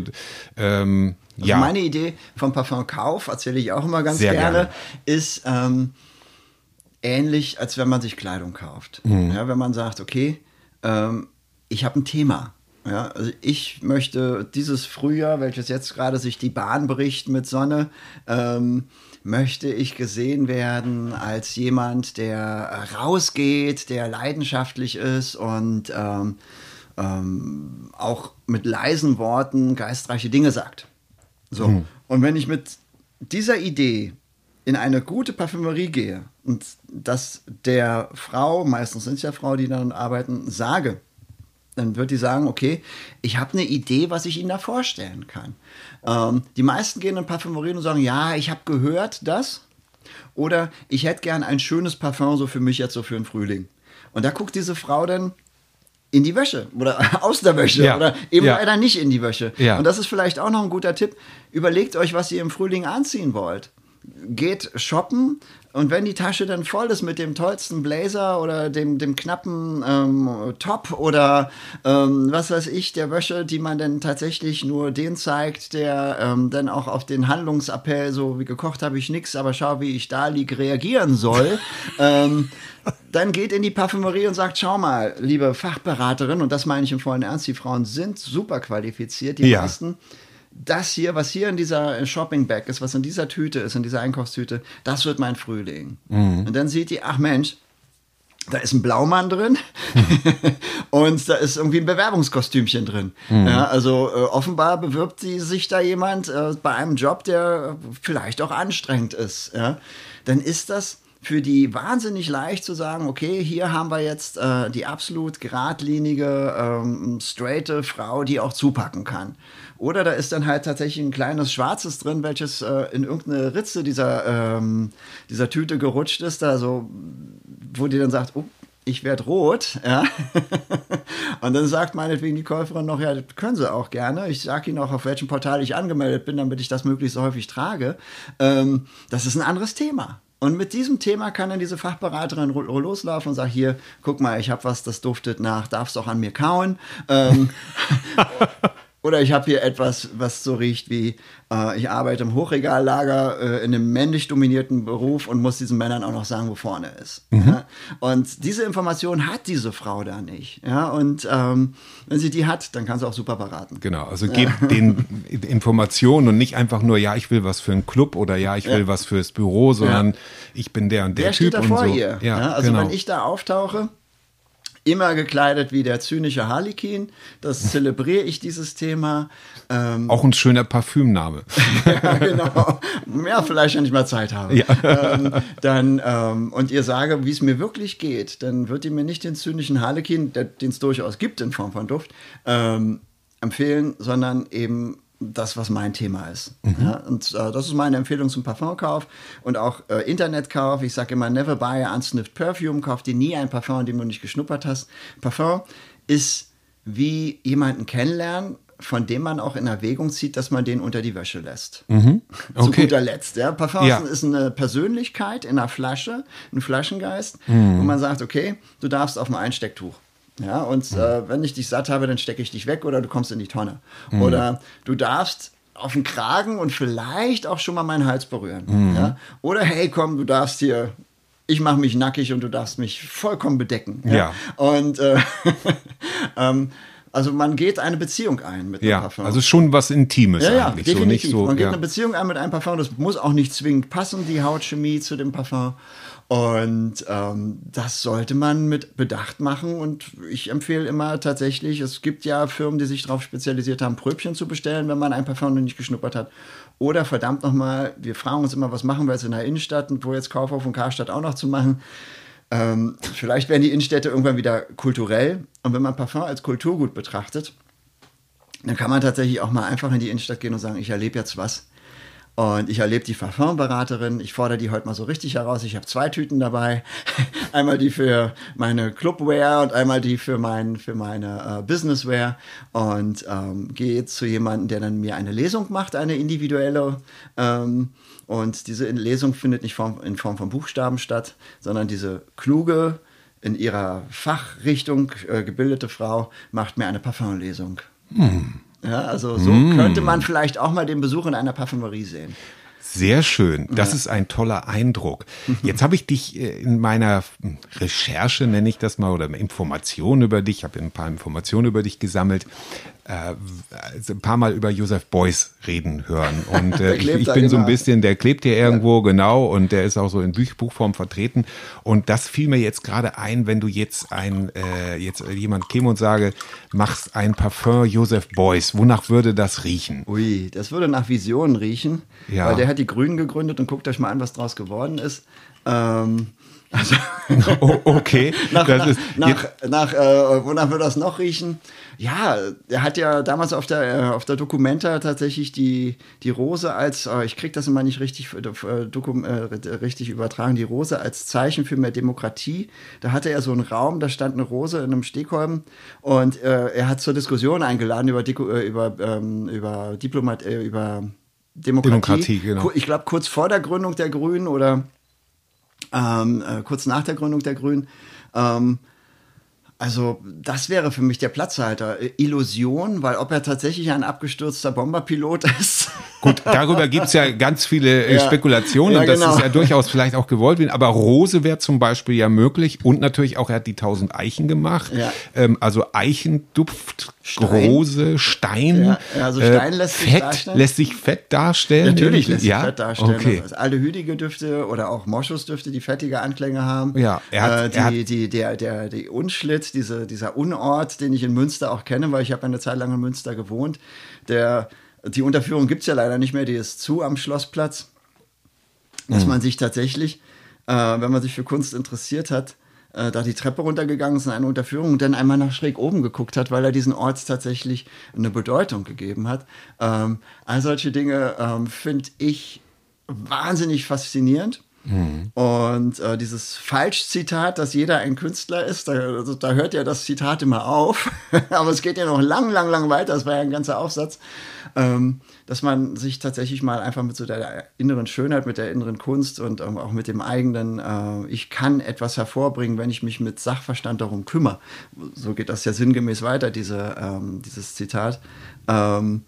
ähm, Also ja. meine Idee vom Parfumkauf, erzähle ich auch immer ganz gerne, gerne. ist ähm, ähnlich, als wenn man sich Kleidung kauft. Mhm. Ja, wenn man sagt, okay, ähm, ich habe ein Thema. Ja, also ich möchte dieses Frühjahr, welches jetzt gerade sich die Bahn bricht mit Sonne, ähm, möchte ich gesehen werden als jemand, der rausgeht, der leidenschaftlich ist und ähm, ähm, auch mit leisen Worten geistreiche Dinge sagt. So. Und wenn ich mit dieser Idee in eine gute Parfümerie gehe und das der Frau, meistens sind es ja Frauen, die dann arbeiten, sage, dann wird die sagen, okay, ich habe eine Idee, was ich Ihnen da vorstellen kann. Ähm, die meisten gehen in Parfümerien und sagen, ja, ich habe gehört das. Oder ich hätte gern ein schönes Parfum so für mich jetzt so für den Frühling. Und da guckt diese Frau dann in die Wäsche oder aus der Wäsche Ja. oder eben Ja. leider nicht in die Wäsche. Ja. Und das ist vielleicht auch noch ein guter Tipp. Überlegt euch, was ihr im Frühling anziehen wollt. Geht shoppen und wenn die Tasche dann voll ist mit dem tollsten Blazer oder dem, dem knappen ähm, Top oder ähm, was weiß ich, der Wäsche, die man dann tatsächlich nur den zeigt, der ähm, dann auch auf den Handlungsappell, so wie gekocht habe ich nichts, aber schau, wie ich da liege, reagieren soll. ähm, dann geht in die Parfümerie und sagt, schau mal, liebe Fachberaterin, und das meine ich im vollen Ernst, die Frauen sind super qualifiziert, die Ja. meisten. Das hier, was hier in dieser Shopping-Bag ist, was in dieser Tüte ist, in dieser Einkaufstüte, das wird mein Frühling. Und dann sieht die, ach Mensch, da ist ein Blaumann drin und da ist irgendwie ein Bewerbungskostümchen drin. Ja, also äh, offenbar bewirbt sie sich da jemand äh, bei einem Job, der vielleicht auch anstrengend ist. Ja? Dann ist das für die wahnsinnig leicht zu sagen, okay, hier haben wir jetzt äh, die absolut geradlinige, ähm, straighte Frau, die auch zupacken kann. Oder da ist dann halt tatsächlich ein kleines Schwarzes drin, welches äh, in irgendeine Ritze dieser, ähm, dieser Tüte gerutscht ist, da so, wo die dann sagt, oh, ich werde rot, ja. und dann sagt meinetwegen die Käuferin noch, ja, das können sie auch gerne. Ich sage ihnen auch, auf welchem Portal ich angemeldet bin, damit ich das möglichst so häufig trage. Ähm, das ist ein anderes Thema. Und mit diesem Thema kann dann diese Fachberaterin loslaufen und sagt, hier, guck mal, ich habe was, das duftet nach, darfst auch an mir kauen. Ähm, Oder ich habe hier etwas, was so riecht wie, äh, ich arbeite im Hochregallager äh, in einem männlich dominierten Beruf und muss diesen Männern auch noch sagen, wo vorne ist. Mhm. Ja? Und diese Information hat diese Frau da nicht. Ja? Und ähm, wenn sie die hat, dann kann sie auch super beraten. Genau, also gebt ja. den Informationen und nicht einfach nur, ja, ich will was für einen Club oder ja, ich will was fürs Büro, sondern ich bin der und der, der Typ steht da vor so. Ihr. Ja, also genau. wenn ich da auftauche, immer gekleidet wie der zynische Harlekin. Das zelebriere ich, dieses Thema. Ähm, Auch ein schöner Parfümname. ja, genau. Ja, vielleicht, wenn ich mal Zeit habe. Ja. Ähm, dann, ähm, und ihr sage, wie es mir wirklich geht, dann wird ihr mir nicht den zynischen Harlekin, den es durchaus gibt in Form von Duft, ähm, empfehlen, sondern eben das, was mein Thema ist. Mhm. Ja, und äh, das ist meine Empfehlung zum Parfumkauf und auch äh, Internetkauf. Ich sage immer, never buy a unsniffed perfume. Kauf dir nie ein Parfum, an dem du nicht geschnuppert hast. Parfum ist wie jemanden kennenlernen, von dem man auch in Erwägung zieht, dass man den unter die Wäsche lässt. Mhm. Okay. Zu guter Letzt. Ja. Parfum ja. ist eine Persönlichkeit in einer Flasche, ein Flaschengeist, mhm. wo man sagt, okay, du darfst auf ein Einstecktuch. Ja, und mhm. äh, wenn ich dich satt habe, dann stecke ich dich weg oder du kommst in die Tonne. Mhm. Oder du darfst auf den Kragen und vielleicht auch schon mal meinen Hals berühren. Mhm. Ja? Oder hey, komm, du darfst hier, ich mache mich nackig und du darfst mich vollkommen bedecken. Ja. ja. Und äh, ähm, also man geht eine Beziehung ein mit ja, einem Parfum. Also schon was Intimes ja, ja, eigentlich. Definitiv. So, nicht so, man geht ja. eine Beziehung ein mit einem Parfum. Das muss auch nicht zwingend passen, die Hautchemie zu dem Parfum. Und ähm, das sollte man mit Bedacht machen. Und ich empfehle immer tatsächlich, es gibt ja Firmen, die sich darauf spezialisiert haben, Pröbchen zu bestellen, wenn man ein Parfum noch nicht geschnuppert hat. Oder verdammt nochmal, wir fragen uns immer, was machen wir jetzt in der Innenstadt und wo jetzt Kaufhof und Karstadt auch noch zu machen. Ähm, vielleicht werden die Innenstädte irgendwann wieder kulturell. Und wenn man Parfum als Kulturgut betrachtet, dann kann man tatsächlich auch mal einfach in die Innenstadt gehen und sagen, ich erlebe jetzt was. Und ich erlebe die Parfumberaterin. Ich fordere die heute mal so richtig heraus. Ich habe zwei Tüten dabei. einmal die für meine Clubwear und einmal die für, mein, für meine äh, Businesswear. Und ähm, gehe zu jemandem, der dann mir eine Lesung macht, eine individuelle. Ähm, und diese Lesung findet nicht form, in Form von Buchstaben statt, sondern diese kluge, in ihrer Fachrichtung äh, gebildete Frau macht mir eine Parfumlesung. Hm. Ja, also so mm. könnte man vielleicht auch mal den Besuch in einer Parfümerie sehen. Sehr schön. Das ja. ist ein toller Eindruck. Jetzt habe ich dich äh, in meiner Recherche, nenne ich das mal, oder Informationen über dich, habe ein paar Informationen über dich gesammelt, ein paar Mal über Joseph Beuys reden hören. Und äh, ich, ich bin so ein bisschen, der klebt hier irgendwo, ja. genau, und der ist auch so in Buchform vertreten. Und das fiel mir jetzt gerade ein, wenn du jetzt ein, äh, jetzt jemand käme und sage, machst ein Parfum Joseph Beuys, wonach würde das riechen? Ui, das würde nach Visionen riechen, ja. weil der hat die Grünen gegründet und guckt euch mal an, was draus geworden ist. Ähm, also, okay. nach, nach, nach, nach äh, wonach würde das noch riechen? Ja, er hat ja damals auf der, äh, auf der Documenta tatsächlich die, die Rose als, äh, ich kriege das immer nicht richtig, äh, dokum, äh, richtig übertragen, die Rose als Zeichen für mehr Demokratie. Da hatte er so einen Raum, da stand eine Rose in einem Stehkolben und äh, er hat zur Diskussion eingeladen über, über, ähm, über Diplomat, über Demokratie. Demokratie genau. Ich glaube, kurz vor der Gründung der Grünen oder ähm, äh, kurz nach der Gründung der Grünen. Ähm, also das wäre für mich der Platzhalter. Illusion, weil ob er tatsächlich ein abgestürzter Bomberpilot ist. Gut, darüber gibt's ja ganz viele äh, ja. Spekulationen ja, und das genau. ist ja durchaus vielleicht auch gewollt. Aber Rose wäre zum Beispiel ja möglich und natürlich auch, er hat die tausend Eichen gemacht. Ja. Ähm, also Eichenduft, Stein. Rose, Stein. Ja, also Stein lässt sich Fett, darstellen. Lässt sich Fett darstellen? Natürlich lässt sich Fett darstellen. Okay. Also aldehüdige Düfte oder auch Moschusdüfte, die fettige Anklänge haben. Ja, er hat, äh, die, er die, der, der, die Unschlitt, diese, dieser Unort, den ich in Münster auch kenne, weil ich habe eine Zeit lang in Münster gewohnt. Der, die Unterführung gibt es ja leider nicht mehr, die ist zu am Schlossplatz. Dass mhm. man sich tatsächlich, äh, wenn man sich für Kunst interessiert hat, äh, da die Treppe runtergegangen ist in eine Unterführung und dann einmal nach schräg oben geguckt hat, weil er diesen Ort tatsächlich eine Bedeutung gegeben hat. Ähm, all solche Dinge ähm, finde ich wahnsinnig faszinierend. Mhm. Und äh, dieses Falschzitat, dass jeder ein Künstler ist, da, also, da hört ja das Zitat immer auf. Aber es geht ja noch lang, lang, lang weiter. Das war ja ein ganzer Aufsatz. Ähm, dass man sich tatsächlich mal einfach mit so der inneren Schönheit, mit der inneren Kunst und ähm, auch mit dem eigenen, äh, ich kann etwas hervorbringen, wenn ich mich mit Sachverstand darum kümmere. So geht das ja sinngemäß weiter, diese, ähm, dieses Zitat. Ähm,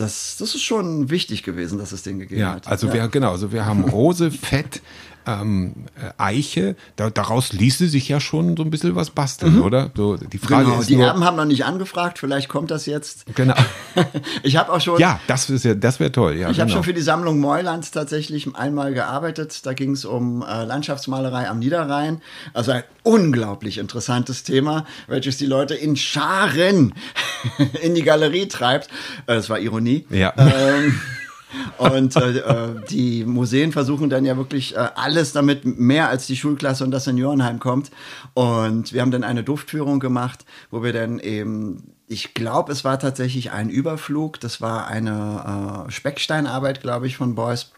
das, das ist schon wichtig gewesen, dass es den gegeben ja, hat. Also ja. wir, genau, also wir haben Rose, Fett, ähm, äh, Eiche, da, daraus ließe sich ja schon so ein bisschen was basteln, mhm. oder? So, die Frage genau, ist die nur, Erben haben noch nicht angefragt, vielleicht kommt das jetzt. Genau. ich habe auch schon. Ja, das ist ja, das wäre toll. Ja, ich genau. habe schon für die Sammlung Meuland tatsächlich einmal gearbeitet. Da ging es um äh, Landschaftsmalerei am Niederrhein. Also ein unglaublich interessantes Thema, welches die Leute in Scharen in die Galerie treibt. Äh, das war Ironie. Ja. Ähm, und äh, äh, die Museen versuchen dann ja wirklich äh, alles damit mehr als die Schulklasse und das Seniorenheim kommt. Und wir haben dann eine Duftführung gemacht, wo wir dann eben, ich glaube, es war tatsächlich ein Überflug. Das war eine äh, Specksteinarbeit, glaube ich, von Beuys,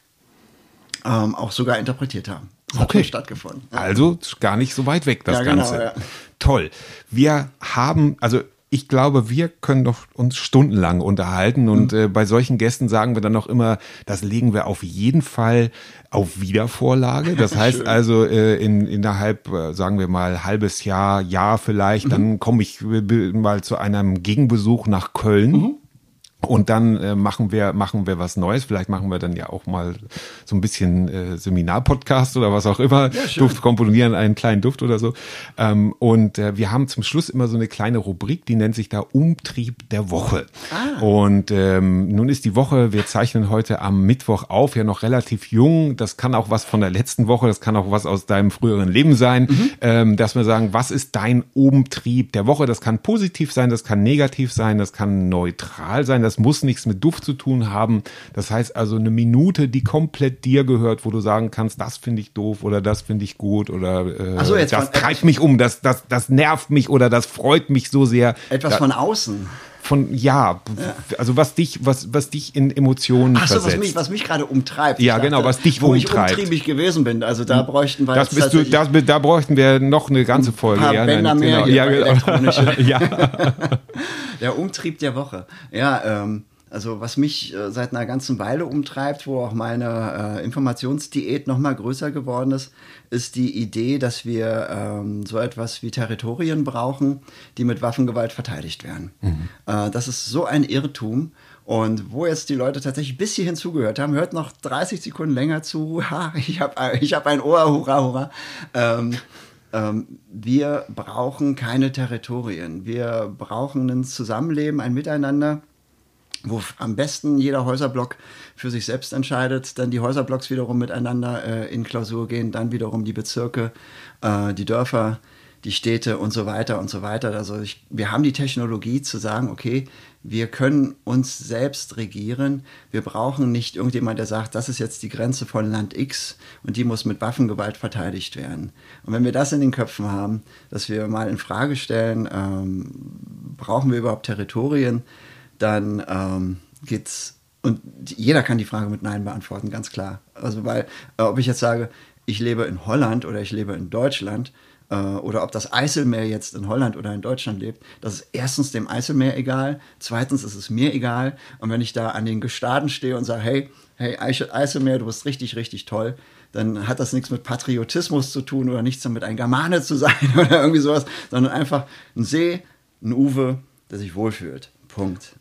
ähm, auch sogar interpretiert haben. Das okay. stattgefunden. Ja. Also gar nicht so weit weg, das Ja, genau, Ganze. ja. Toll. Wir haben, also ich glaube, wir können doch uns stundenlang unterhalten und Mhm. äh, bei solchen Gästen sagen wir dann noch immer, das legen wir auf jeden Fall auf Wiedervorlage. Das heißt also äh, in, innerhalb, äh, sagen wir mal, halbes Jahr, Jahr vielleicht, Mhm. dann komme ich äh, mal zu einem Gegenbesuch nach Köln. Mhm. Und dann äh, machen wir machen wir was Neues. Vielleicht machen wir dann ja auch mal so ein bisschen äh, Seminarpodcast oder was auch immer. Ja, schön. Duft komponieren, einen kleinen Duft oder so. Ähm, und äh, wir haben zum Schluss immer so eine kleine Rubrik, die nennt sich da Umtrieb der Woche. Ah. Und ähm, nun ist die Woche, wir zeichnen heute am Mittwoch auf, ja noch relativ jung. Das kann auch was von der letzten Woche, das kann auch was aus deinem früheren Leben sein, Mhm. ähm, dass wir sagen, was ist dein Umtrieb der Woche? Das kann positiv sein, das kann negativ sein, das kann neutral sein, das muss nichts mit Duft zu tun haben. Das heißt also eine Minute, die komplett dir gehört, wo du sagen kannst, das finde ich doof oder das finde ich gut oder äh, so, das treibt mich um, das, das, das nervt mich oder das freut mich so sehr. Etwas Da- von außen. Von ja, also was dich, was, was dich in Emotionen Ach so, was versetzt. mich, was mich gerade umtreibt. Ja, Ich genau, was dich wo umtreibt. ich umtriebig gewesen bin. Also da bräuchten wir das bist du, das, da bräuchten wir noch eine ganze Folge. paar ja, Bänder mehr genau, ja, genau. ja. Der Umtrieb der Woche. Ja, ähm, also was mich äh, seit einer ganzen Weile umtreibt, wo auch meine äh, Informationsdiät noch mal größer geworden ist, ist die Idee, dass wir ähm, so etwas wie Territorien brauchen, die mit Waffengewalt verteidigt werden. Äh, das ist so ein Irrtum. Und wo jetzt die Leute tatsächlich bis hierhin zugehört haben, hört noch 30 Sekunden länger zu. Ha, ich habe ich hab ein Ohr, hurra, hurra. Ähm, ähm, wir brauchen keine Territorien. Wir brauchen ein Zusammenleben, ein Miteinander, wo am besten jeder Häuserblock für sich selbst entscheidet, dann die Häuserblocks wiederum miteinander äh, in Klausur gehen, dann wiederum die Bezirke, äh, die Dörfer, die Städte und so weiter und so weiter. Also ich, wir haben die Technologie zu sagen, okay, wir können uns selbst regieren. Wir brauchen nicht irgendjemand, der sagt, das ist jetzt die Grenze von Land X und die muss mit Waffengewalt verteidigt werden. Und wenn wir das in den Köpfen haben, dass wir mal in Frage stellen, ähm, brauchen wir überhaupt Territorien, dann ähm, geht's und jeder kann die Frage mit Nein beantworten, ganz klar. Also weil, äh, ob ich jetzt sage, ich lebe in Holland oder ich lebe in Deutschland äh, oder ob das Eiselmeer jetzt in Holland oder in Deutschland lebt, das ist erstens dem Eiselmeer egal, zweitens ist es mir egal. Und wenn ich da an den Gestaden stehe und sage, hey, hey Eis- Eiselmeer, du bist richtig, richtig toll, dann hat das nichts mit Patriotismus zu tun oder nichts damit, ein Germane zu sein oder irgendwie sowas, sondern einfach ein See, ein Uwe, der sich wohlfühlt. Punkt.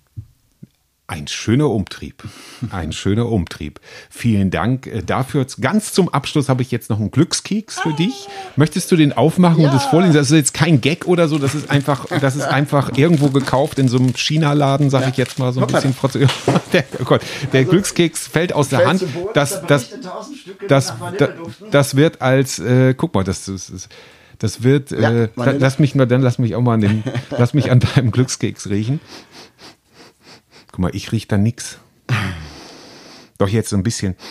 Ein schöner Umtrieb. Ein schöner Umtrieb. Vielen Dank äh, dafür. Ganz zum Abschluss habe ich jetzt noch einen Glückskeks für dich. Möchtest du den aufmachen und das vorlesen? Das ist jetzt kein Gag oder so. Das ist einfach, das ist einfach irgendwo gekauft in so einem China-Laden, sage ich jetzt mal so ein bisschen der, oh Gott, der Glückskeks fällt aus der Hand. Das, das, das, das wird als, äh, guck mal, das, das, das, wird, Ja, äh, lass mich mal, dann lass mich auch mal an dem, lass mich an deinem Glückskeks riechen. Guck mal, ich riech da nix. Doch jetzt so ein bisschen.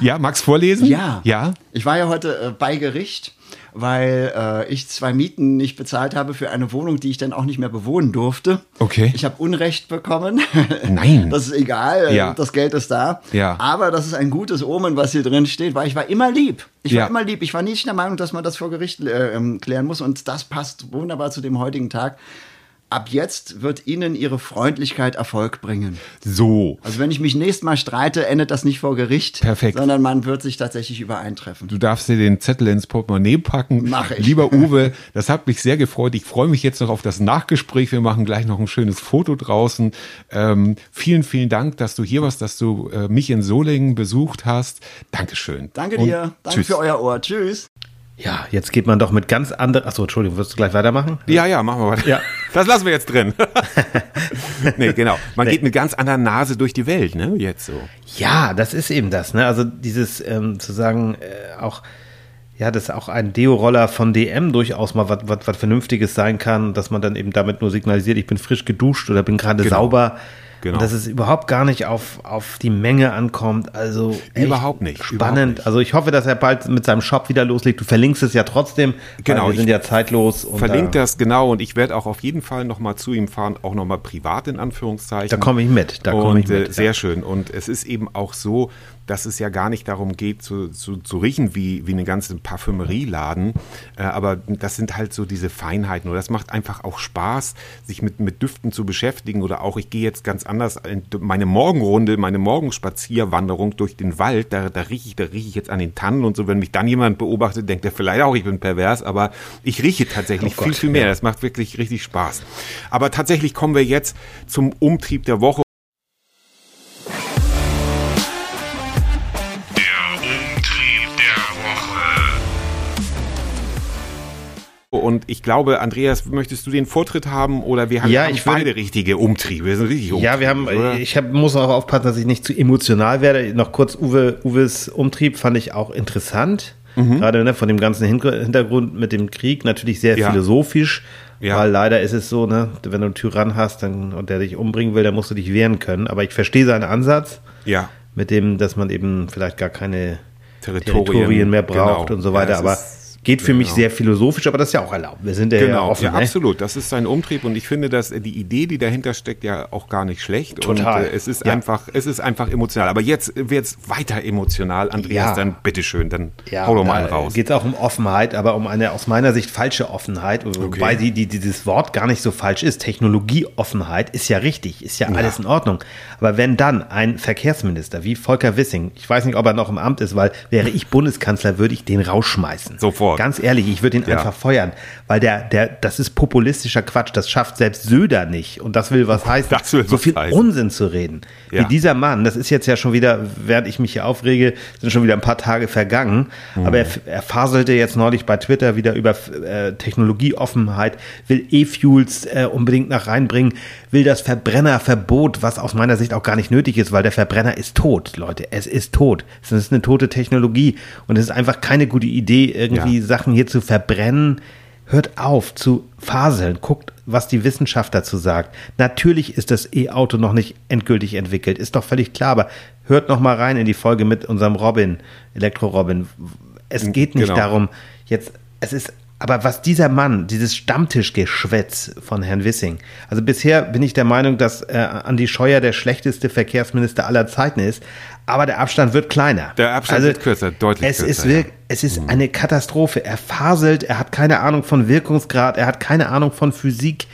Ja, magst vorlesen? Ja. Ja. Ich war ja heute äh, bei Gericht weil äh, ich zwei Mieten nicht bezahlt habe für eine Wohnung, die ich dann auch nicht mehr bewohnen durfte. Okay. Ich habe Unrecht bekommen. Nein. Das ist egal, Ja. das Geld ist da. Ja. Aber das ist ein gutes Omen, was hier drin steht, weil ich war immer lieb. Ich Ja. war immer lieb. Ich war nicht der Meinung, dass man das vor Gericht äh, ähm, klären muss. Und das passt wunderbar zu dem heutigen Tag. Ab jetzt wird Ihnen Ihre Freundlichkeit Erfolg bringen. So. Also wenn ich mich nächstes Mal streite, endet das nicht vor Gericht, Perfekt. sondern man wird sich tatsächlich übereintreffen. Du darfst dir den Zettel ins Portemonnaie packen. Mach ich. Lieber Uwe, das hat mich sehr gefreut. Ich freue mich jetzt noch auf das Nachgespräch. Wir machen gleich noch ein schönes Foto draußen. Ähm, vielen, vielen Dank, dass du hier warst, dass du äh, mich in Solingen besucht hast. Dankeschön. Danke Und dir. Danke tschüss. für euer Ohr. Tschüss. Ja, jetzt geht man doch mit ganz anderen. Achso, Entschuldigung, wirst du gleich weitermachen? Ja, ja, machen wir weiter. Ja. Das lassen wir jetzt drin. nee, genau. Man geht mit ganz anderer Nase durch die Welt, ne? Jetzt so. Ja, das ist eben das. Ne? Also dieses ähm, zu sagen, äh, auch, ja, dass auch ein Deo-Roller von DM durchaus mal was Vernünftiges sein kann, dass man dann eben damit nur signalisiert, ich bin frisch geduscht oder bin gerade Genau. sauber. Genau. Und dass es überhaupt gar nicht auf, auf die Menge ankommt. Also Überhaupt nicht, überhaupt Spannend. nicht. Also ich hoffe, dass er bald mit seinem Shop wieder loslegt. Du verlinkst es ja trotzdem. Genau, wir sind ja zeitlos. Verlinkt da, das genau und ich werde auch auf jeden Fall nochmal zu ihm fahren, auch nochmal privat in Anführungszeichen. Da komme ich mit. Da komme ich mit. äh, sehr schön. Und es ist eben auch so, dass es ja gar nicht darum geht, zu, zu, zu riechen wie, wie eine ganze Parfümerieladen. Äh, aber das sind halt so diese Feinheiten. Und das macht einfach auch Spaß, sich mit, mit Düften zu beschäftigen. Oder auch, ich gehe jetzt ganz anders in meine Morgenrunde, meine Morgenspazierwanderung durch den Wald. Da, da rieche ich, da rieche ich jetzt an den Tannen und so. Wenn mich dann jemand beobachtet, denkt er vielleicht auch, ich bin pervers. Aber ich rieche tatsächlich Oh viel, Gott, viel mehr. ja. Das macht wirklich richtig Spaß. Aber tatsächlich kommen wir jetzt zum Umtrieb der Woche. Und ich glaube, Andreas, möchtest du den Vortritt haben oder wir haben, Ja, ich beide richtige Umtriebe. Wir sind richtig Umtriebe, Ja, wir haben, oder? ich hab, muss auch aufpassen, dass ich nicht zu emotional werde. Noch kurz Uwe, Uwes Umtrieb fand ich auch interessant. Gerade ne, von dem ganzen Hinter- Hintergrund mit dem Krieg, natürlich sehr Ja. philosophisch, Ja. weil leider ist es so, ne, wenn du einen Tyrann hast dann, und der dich umbringen will, dann musst du dich wehren können. Aber ich verstehe seinen Ansatz ja. mit dem, dass man eben vielleicht gar keine Territorien, Territorien, mehr braucht genau. und so weiter. Ja, aber ist- geht für mich genau. sehr philosophisch, aber das ist ja auch erlaubt. Wir sind ja, ja Genau, offen. ja, ne? absolut. Das ist sein Umtrieb und ich finde, dass die Idee, die dahinter steckt, ja auch gar nicht schlecht. Total. Und äh, es ist Ja. einfach, es ist einfach emotional. Aber jetzt wird es weiter emotional. Andreas, Ja. dann bitteschön, dann Ja, hau doch mal raus. geht es auch um Offenheit, aber um eine aus meiner Sicht falsche Offenheit, wobei die, die, dieses Wort gar nicht so falsch ist. Technologieoffenheit ist ja richtig, ist ja, alles in Ordnung. Aber wenn dann ein Verkehrsminister wie Volker Wissing, ich weiß nicht, ob er noch im Amt ist, weil wäre ich Bundeskanzler, würde ich den rausschmeißen. Sofort. Ganz ehrlich, ich würde ihn Ja. einfach feuern, weil der, der, das ist populistischer Quatsch, das schafft selbst Söder nicht. Und das will was heißen, will so was viel heißen. Unsinn zu reden. Ja. Wie dieser Mann, das ist jetzt ja schon wieder, während ich mich hier aufrege, sind schon wieder ein paar Tage vergangen. Aber er, er faselte jetzt neulich bei Twitter wieder über äh, Technologieoffenheit, will E-Fuels äh, unbedingt nach reinbringen, will das Verbrennerverbot, was aus meiner Sicht auch gar nicht nötig ist, weil der Verbrenner ist tot, Leute. Es ist tot. Es ist eine tote Technologie und es ist einfach keine gute Idee, irgendwie Ja. Sachen hier zu verbrennen. Hört auf zu faseln. Guckt, was die Wissenschaft dazu sagt. Natürlich ist das E-Auto noch nicht endgültig entwickelt. Ist doch völlig klar. Aber hört noch mal rein in die Folge mit unserem Robin, Elektro-Robin. Es geht nicht Genau. darum, jetzt, es ist, aber was dieser Mann, dieses Stammtischgeschwätz von Herrn Wissing, also bisher bin ich der Meinung, dass äh, Andi Scheuer der schlechteste Verkehrsminister aller Zeiten ist, aber der Abstand wird kleiner. Der Abstand wird kürzer, deutlich es kürzer, Ist ja. es ist eine Katastrophe. Er faselt, er hat keine Ahnung von Wirkungsgrad, er hat keine Ahnung von Physik.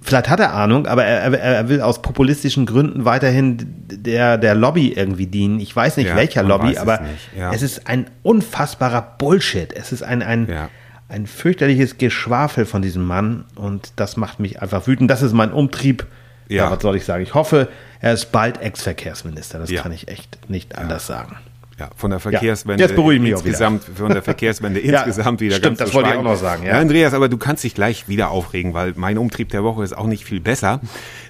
Vielleicht hat er Ahnung, aber er, er, will aus populistischen Gründen weiterhin der, der Lobby irgendwie dienen. Ich weiß nicht Ja, welcher Lobby, es aber nicht, ja. es ist ein unfassbarer Bullshit. Es ist ein, ein, Ja. Ein fürchterliches Geschwafel von diesem Mann und das macht mich einfach wütend. Das ist mein Umtrieb. Ja. Ja, was soll ich sagen? Ich hoffe, er ist bald Ex-Verkehrsminister. Das Ja. kann ich echt nicht anders sagen. Ja, von der Verkehrswende Jetzt beruhige ich mich auch wieder. insgesamt, von der Verkehrswende Ja, insgesamt wieder stimmt, ganz das wollte ich auch noch sagen, ja. Andreas, aber du kannst dich gleich wieder aufregen, weil mein Umtrieb der Woche ist auch nicht viel besser.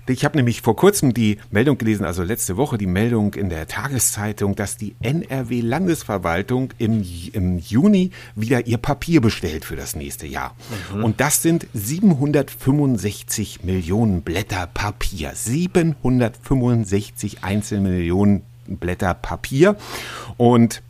Ich habe nämlich vor kurzem die Meldung gelesen, also letzte Woche die Meldung in der Tageszeitung, dass die NRW-Landesverwaltung im, im Juni wieder ihr Papier bestellt für das nächste Jahr. Mhm. Und das sind 765 Millionen Blätter Papier. 765 einzelne Millionen Blätter Papier. Und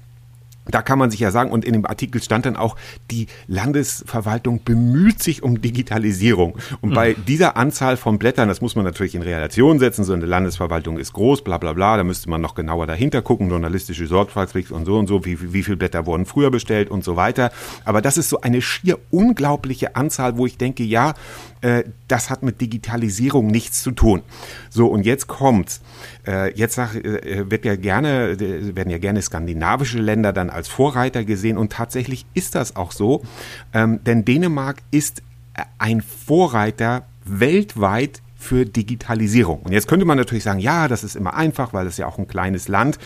da kann man sich ja sagen, und in dem Artikel stand dann auch, die Landesverwaltung bemüht sich um Digitalisierung. Und mhm. bei dieser Anzahl von Blättern, das muss man natürlich in Relation setzen, so eine Landesverwaltung ist groß, bla bla bla, da müsste man noch genauer dahinter gucken, journalistische Sorgfaltspflicht und so und so, wie, wie viele Blätter wurden früher bestellt und so weiter. Aber das ist so eine schier unglaubliche Anzahl, wo ich denke, ja, äh, das hat mit Digitalisierung nichts zu tun. So, und jetzt kommt's. Äh, jetzt sag, äh, wird ja gerne, werden ja gerne skandinavische Länder dann als Vorreiter gesehen und tatsächlich ist das auch so, ähm, denn Dänemark ist ein Vorreiter weltweit für Digitalisierung. Und jetzt könnte man natürlich sagen, ja, das ist immer einfach, weil es ja auch ein kleines Land.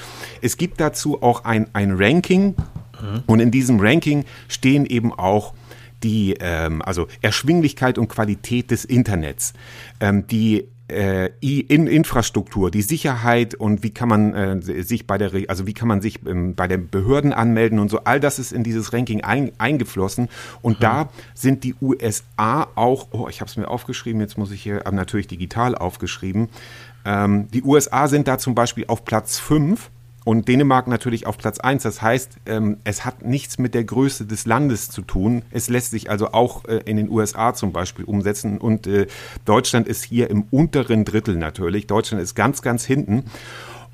Es gibt dazu auch ein, ein Ranking mhm. und in diesem Ranking stehen eben auch die ähm, also Erschwinglichkeit und Qualität des Internets, ähm, die äh, in Infrastruktur, die Sicherheit und wie kann man äh, sich bei der, also wie kann man sich ähm, bei den Behörden anmelden und so, all das ist in dieses Ranking ein, eingeflossen. Und mhm. da sind die USA auch, oh, ich habe es mir aufgeschrieben, jetzt muss ich hier, aber natürlich digital aufgeschrieben, ähm, die USA sind da zum Beispiel auf Platz 5 und Dänemark natürlich auf Platz 1. Das heißt, ähm, es hat nichts mit der Größe des Landes zu tun. Es lässt sich also auch äh, in den USA zum Beispiel umsetzen. Und äh, Deutschland ist hier im unteren Drittel natürlich. Deutschland ist ganz, ganz hinten.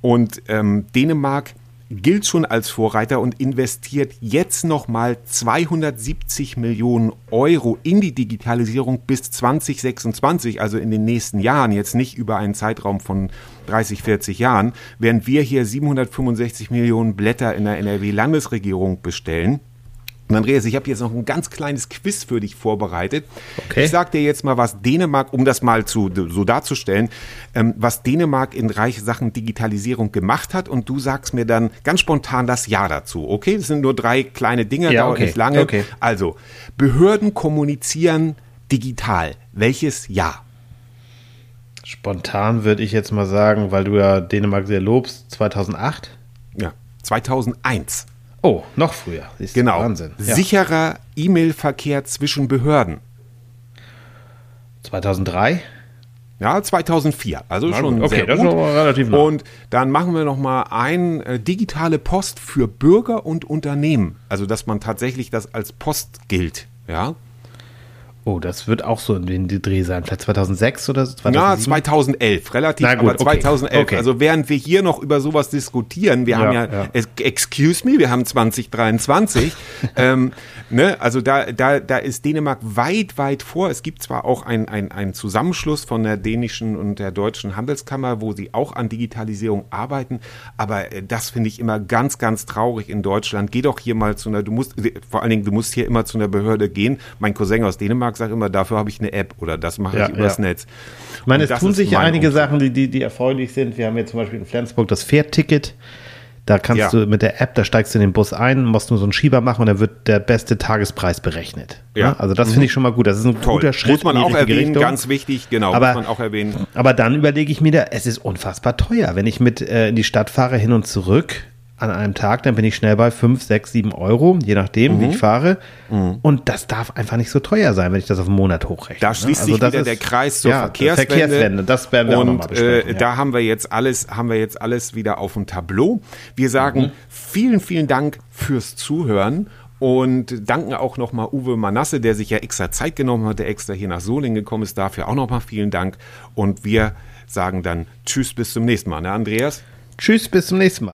Und ähm, Dänemark gilt schon als Vorreiter und investiert jetzt nochmal 270 Millionen Euro in die Digitalisierung bis 2026, also in den nächsten Jahren, jetzt nicht über einen Zeitraum von 30, 40 Jahren, während wir hier 765 Millionen Blätter in der NRW-Landesregierung bestellen. Und Andreas, ich habe jetzt noch ein ganz kleines Quiz für dich vorbereitet. Okay. Ich sage dir jetzt mal, was Dänemark, um das mal zu, so darzustellen, ähm, was Dänemark in reiche Sachen Digitalisierung gemacht hat. Und du sagst mir dann ganz spontan das Ja dazu. Okay, das sind nur drei kleine Dinge, ja, dauert okay. nicht lange. Okay. Also, Behörden kommunizieren digital. Welches Ja? Spontan würde ich jetzt mal sagen, weil du ja Dänemark sehr lobst, 2008? Ja, 2001. Oh, noch früher. Siehst genau. Wahnsinn. Ja. Sicherer E-Mail-Verkehr zwischen Behörden. 2003? Ja, 2004. Also Na schon okay, sehr das gut. Ist relativ nah. Und dann machen wir noch mal ein äh, digitale Post für Bürger und Unternehmen. Also dass man tatsächlich das als Post gilt. Ja. Oh, das wird auch so in den Dreh sein. Vielleicht 2006 oder so? 2007? Ja, 2011. Relativ, gut, aber 2011. Okay. Also während wir hier noch über sowas diskutieren, wir ja, haben ja, ja, excuse me, wir haben 2023. ähm, ne, also da, da, da ist Dänemark weit, weit vor. Es gibt zwar auch ein, ein, ein Zusammenschluss von der dänischen und der deutschen Handelskammer, wo sie auch an Digitalisierung arbeiten, aber äh, das finde ich immer ganz, ganz traurig in Deutschland. Geh doch hier mal zu einer, du musst, vor allen Dingen, du musst hier immer zu einer Behörde gehen. Mein Cousin aus Dänemark Marc sagt immer, dafür habe ich eine App oder das mache ja, ich übers ja. Netz. Ich meine, es tun sich ja einige Umfang. Sachen, die, die, die erfreulich sind. Wir haben jetzt zum Beispiel in Flensburg das Fährticket. Da kannst ja. du mit der App, da steigst du in den Bus ein, musst nur so einen Schieber machen und dann wird der beste Tagespreis berechnet. Ja. Also das mhm. finde ich schon mal gut. Das ist ein Toll. guter Schritt. Muss man auch erwähnen, Richtung. ganz wichtig, genau. Aber, muss man auch erwähnen. Aber dann überlege ich mir da, es ist unfassbar teuer. Wenn ich mit äh, in die Stadt fahre, hin und zurück, an einem Tag, dann bin ich schnell bei 5, 6, 7 Euro, je nachdem, mhm. wie ich fahre. Mhm. Und das darf einfach nicht so teuer sein, wenn ich das auf einen Monat hochrechne. Da ne? schließt also sich wieder ist, der Kreis zur ja, Verkehrswende. Verkehrswende. Das werden wir und, auch nochmal besprechen. Äh, ja. Da haben wir jetzt alles, haben wir jetzt alles wieder auf dem Tableau. Wir sagen mhm. vielen, vielen Dank fürs Zuhören und danken auch nochmal Uwe Manasse, der sich ja extra Zeit genommen hat, der extra hier nach Solingen gekommen ist. Dafür auch nochmal vielen Dank. Und wir sagen dann Tschüss, bis zum nächsten Mal, ne, Andreas? Tschüss, bis zum nächsten Mal.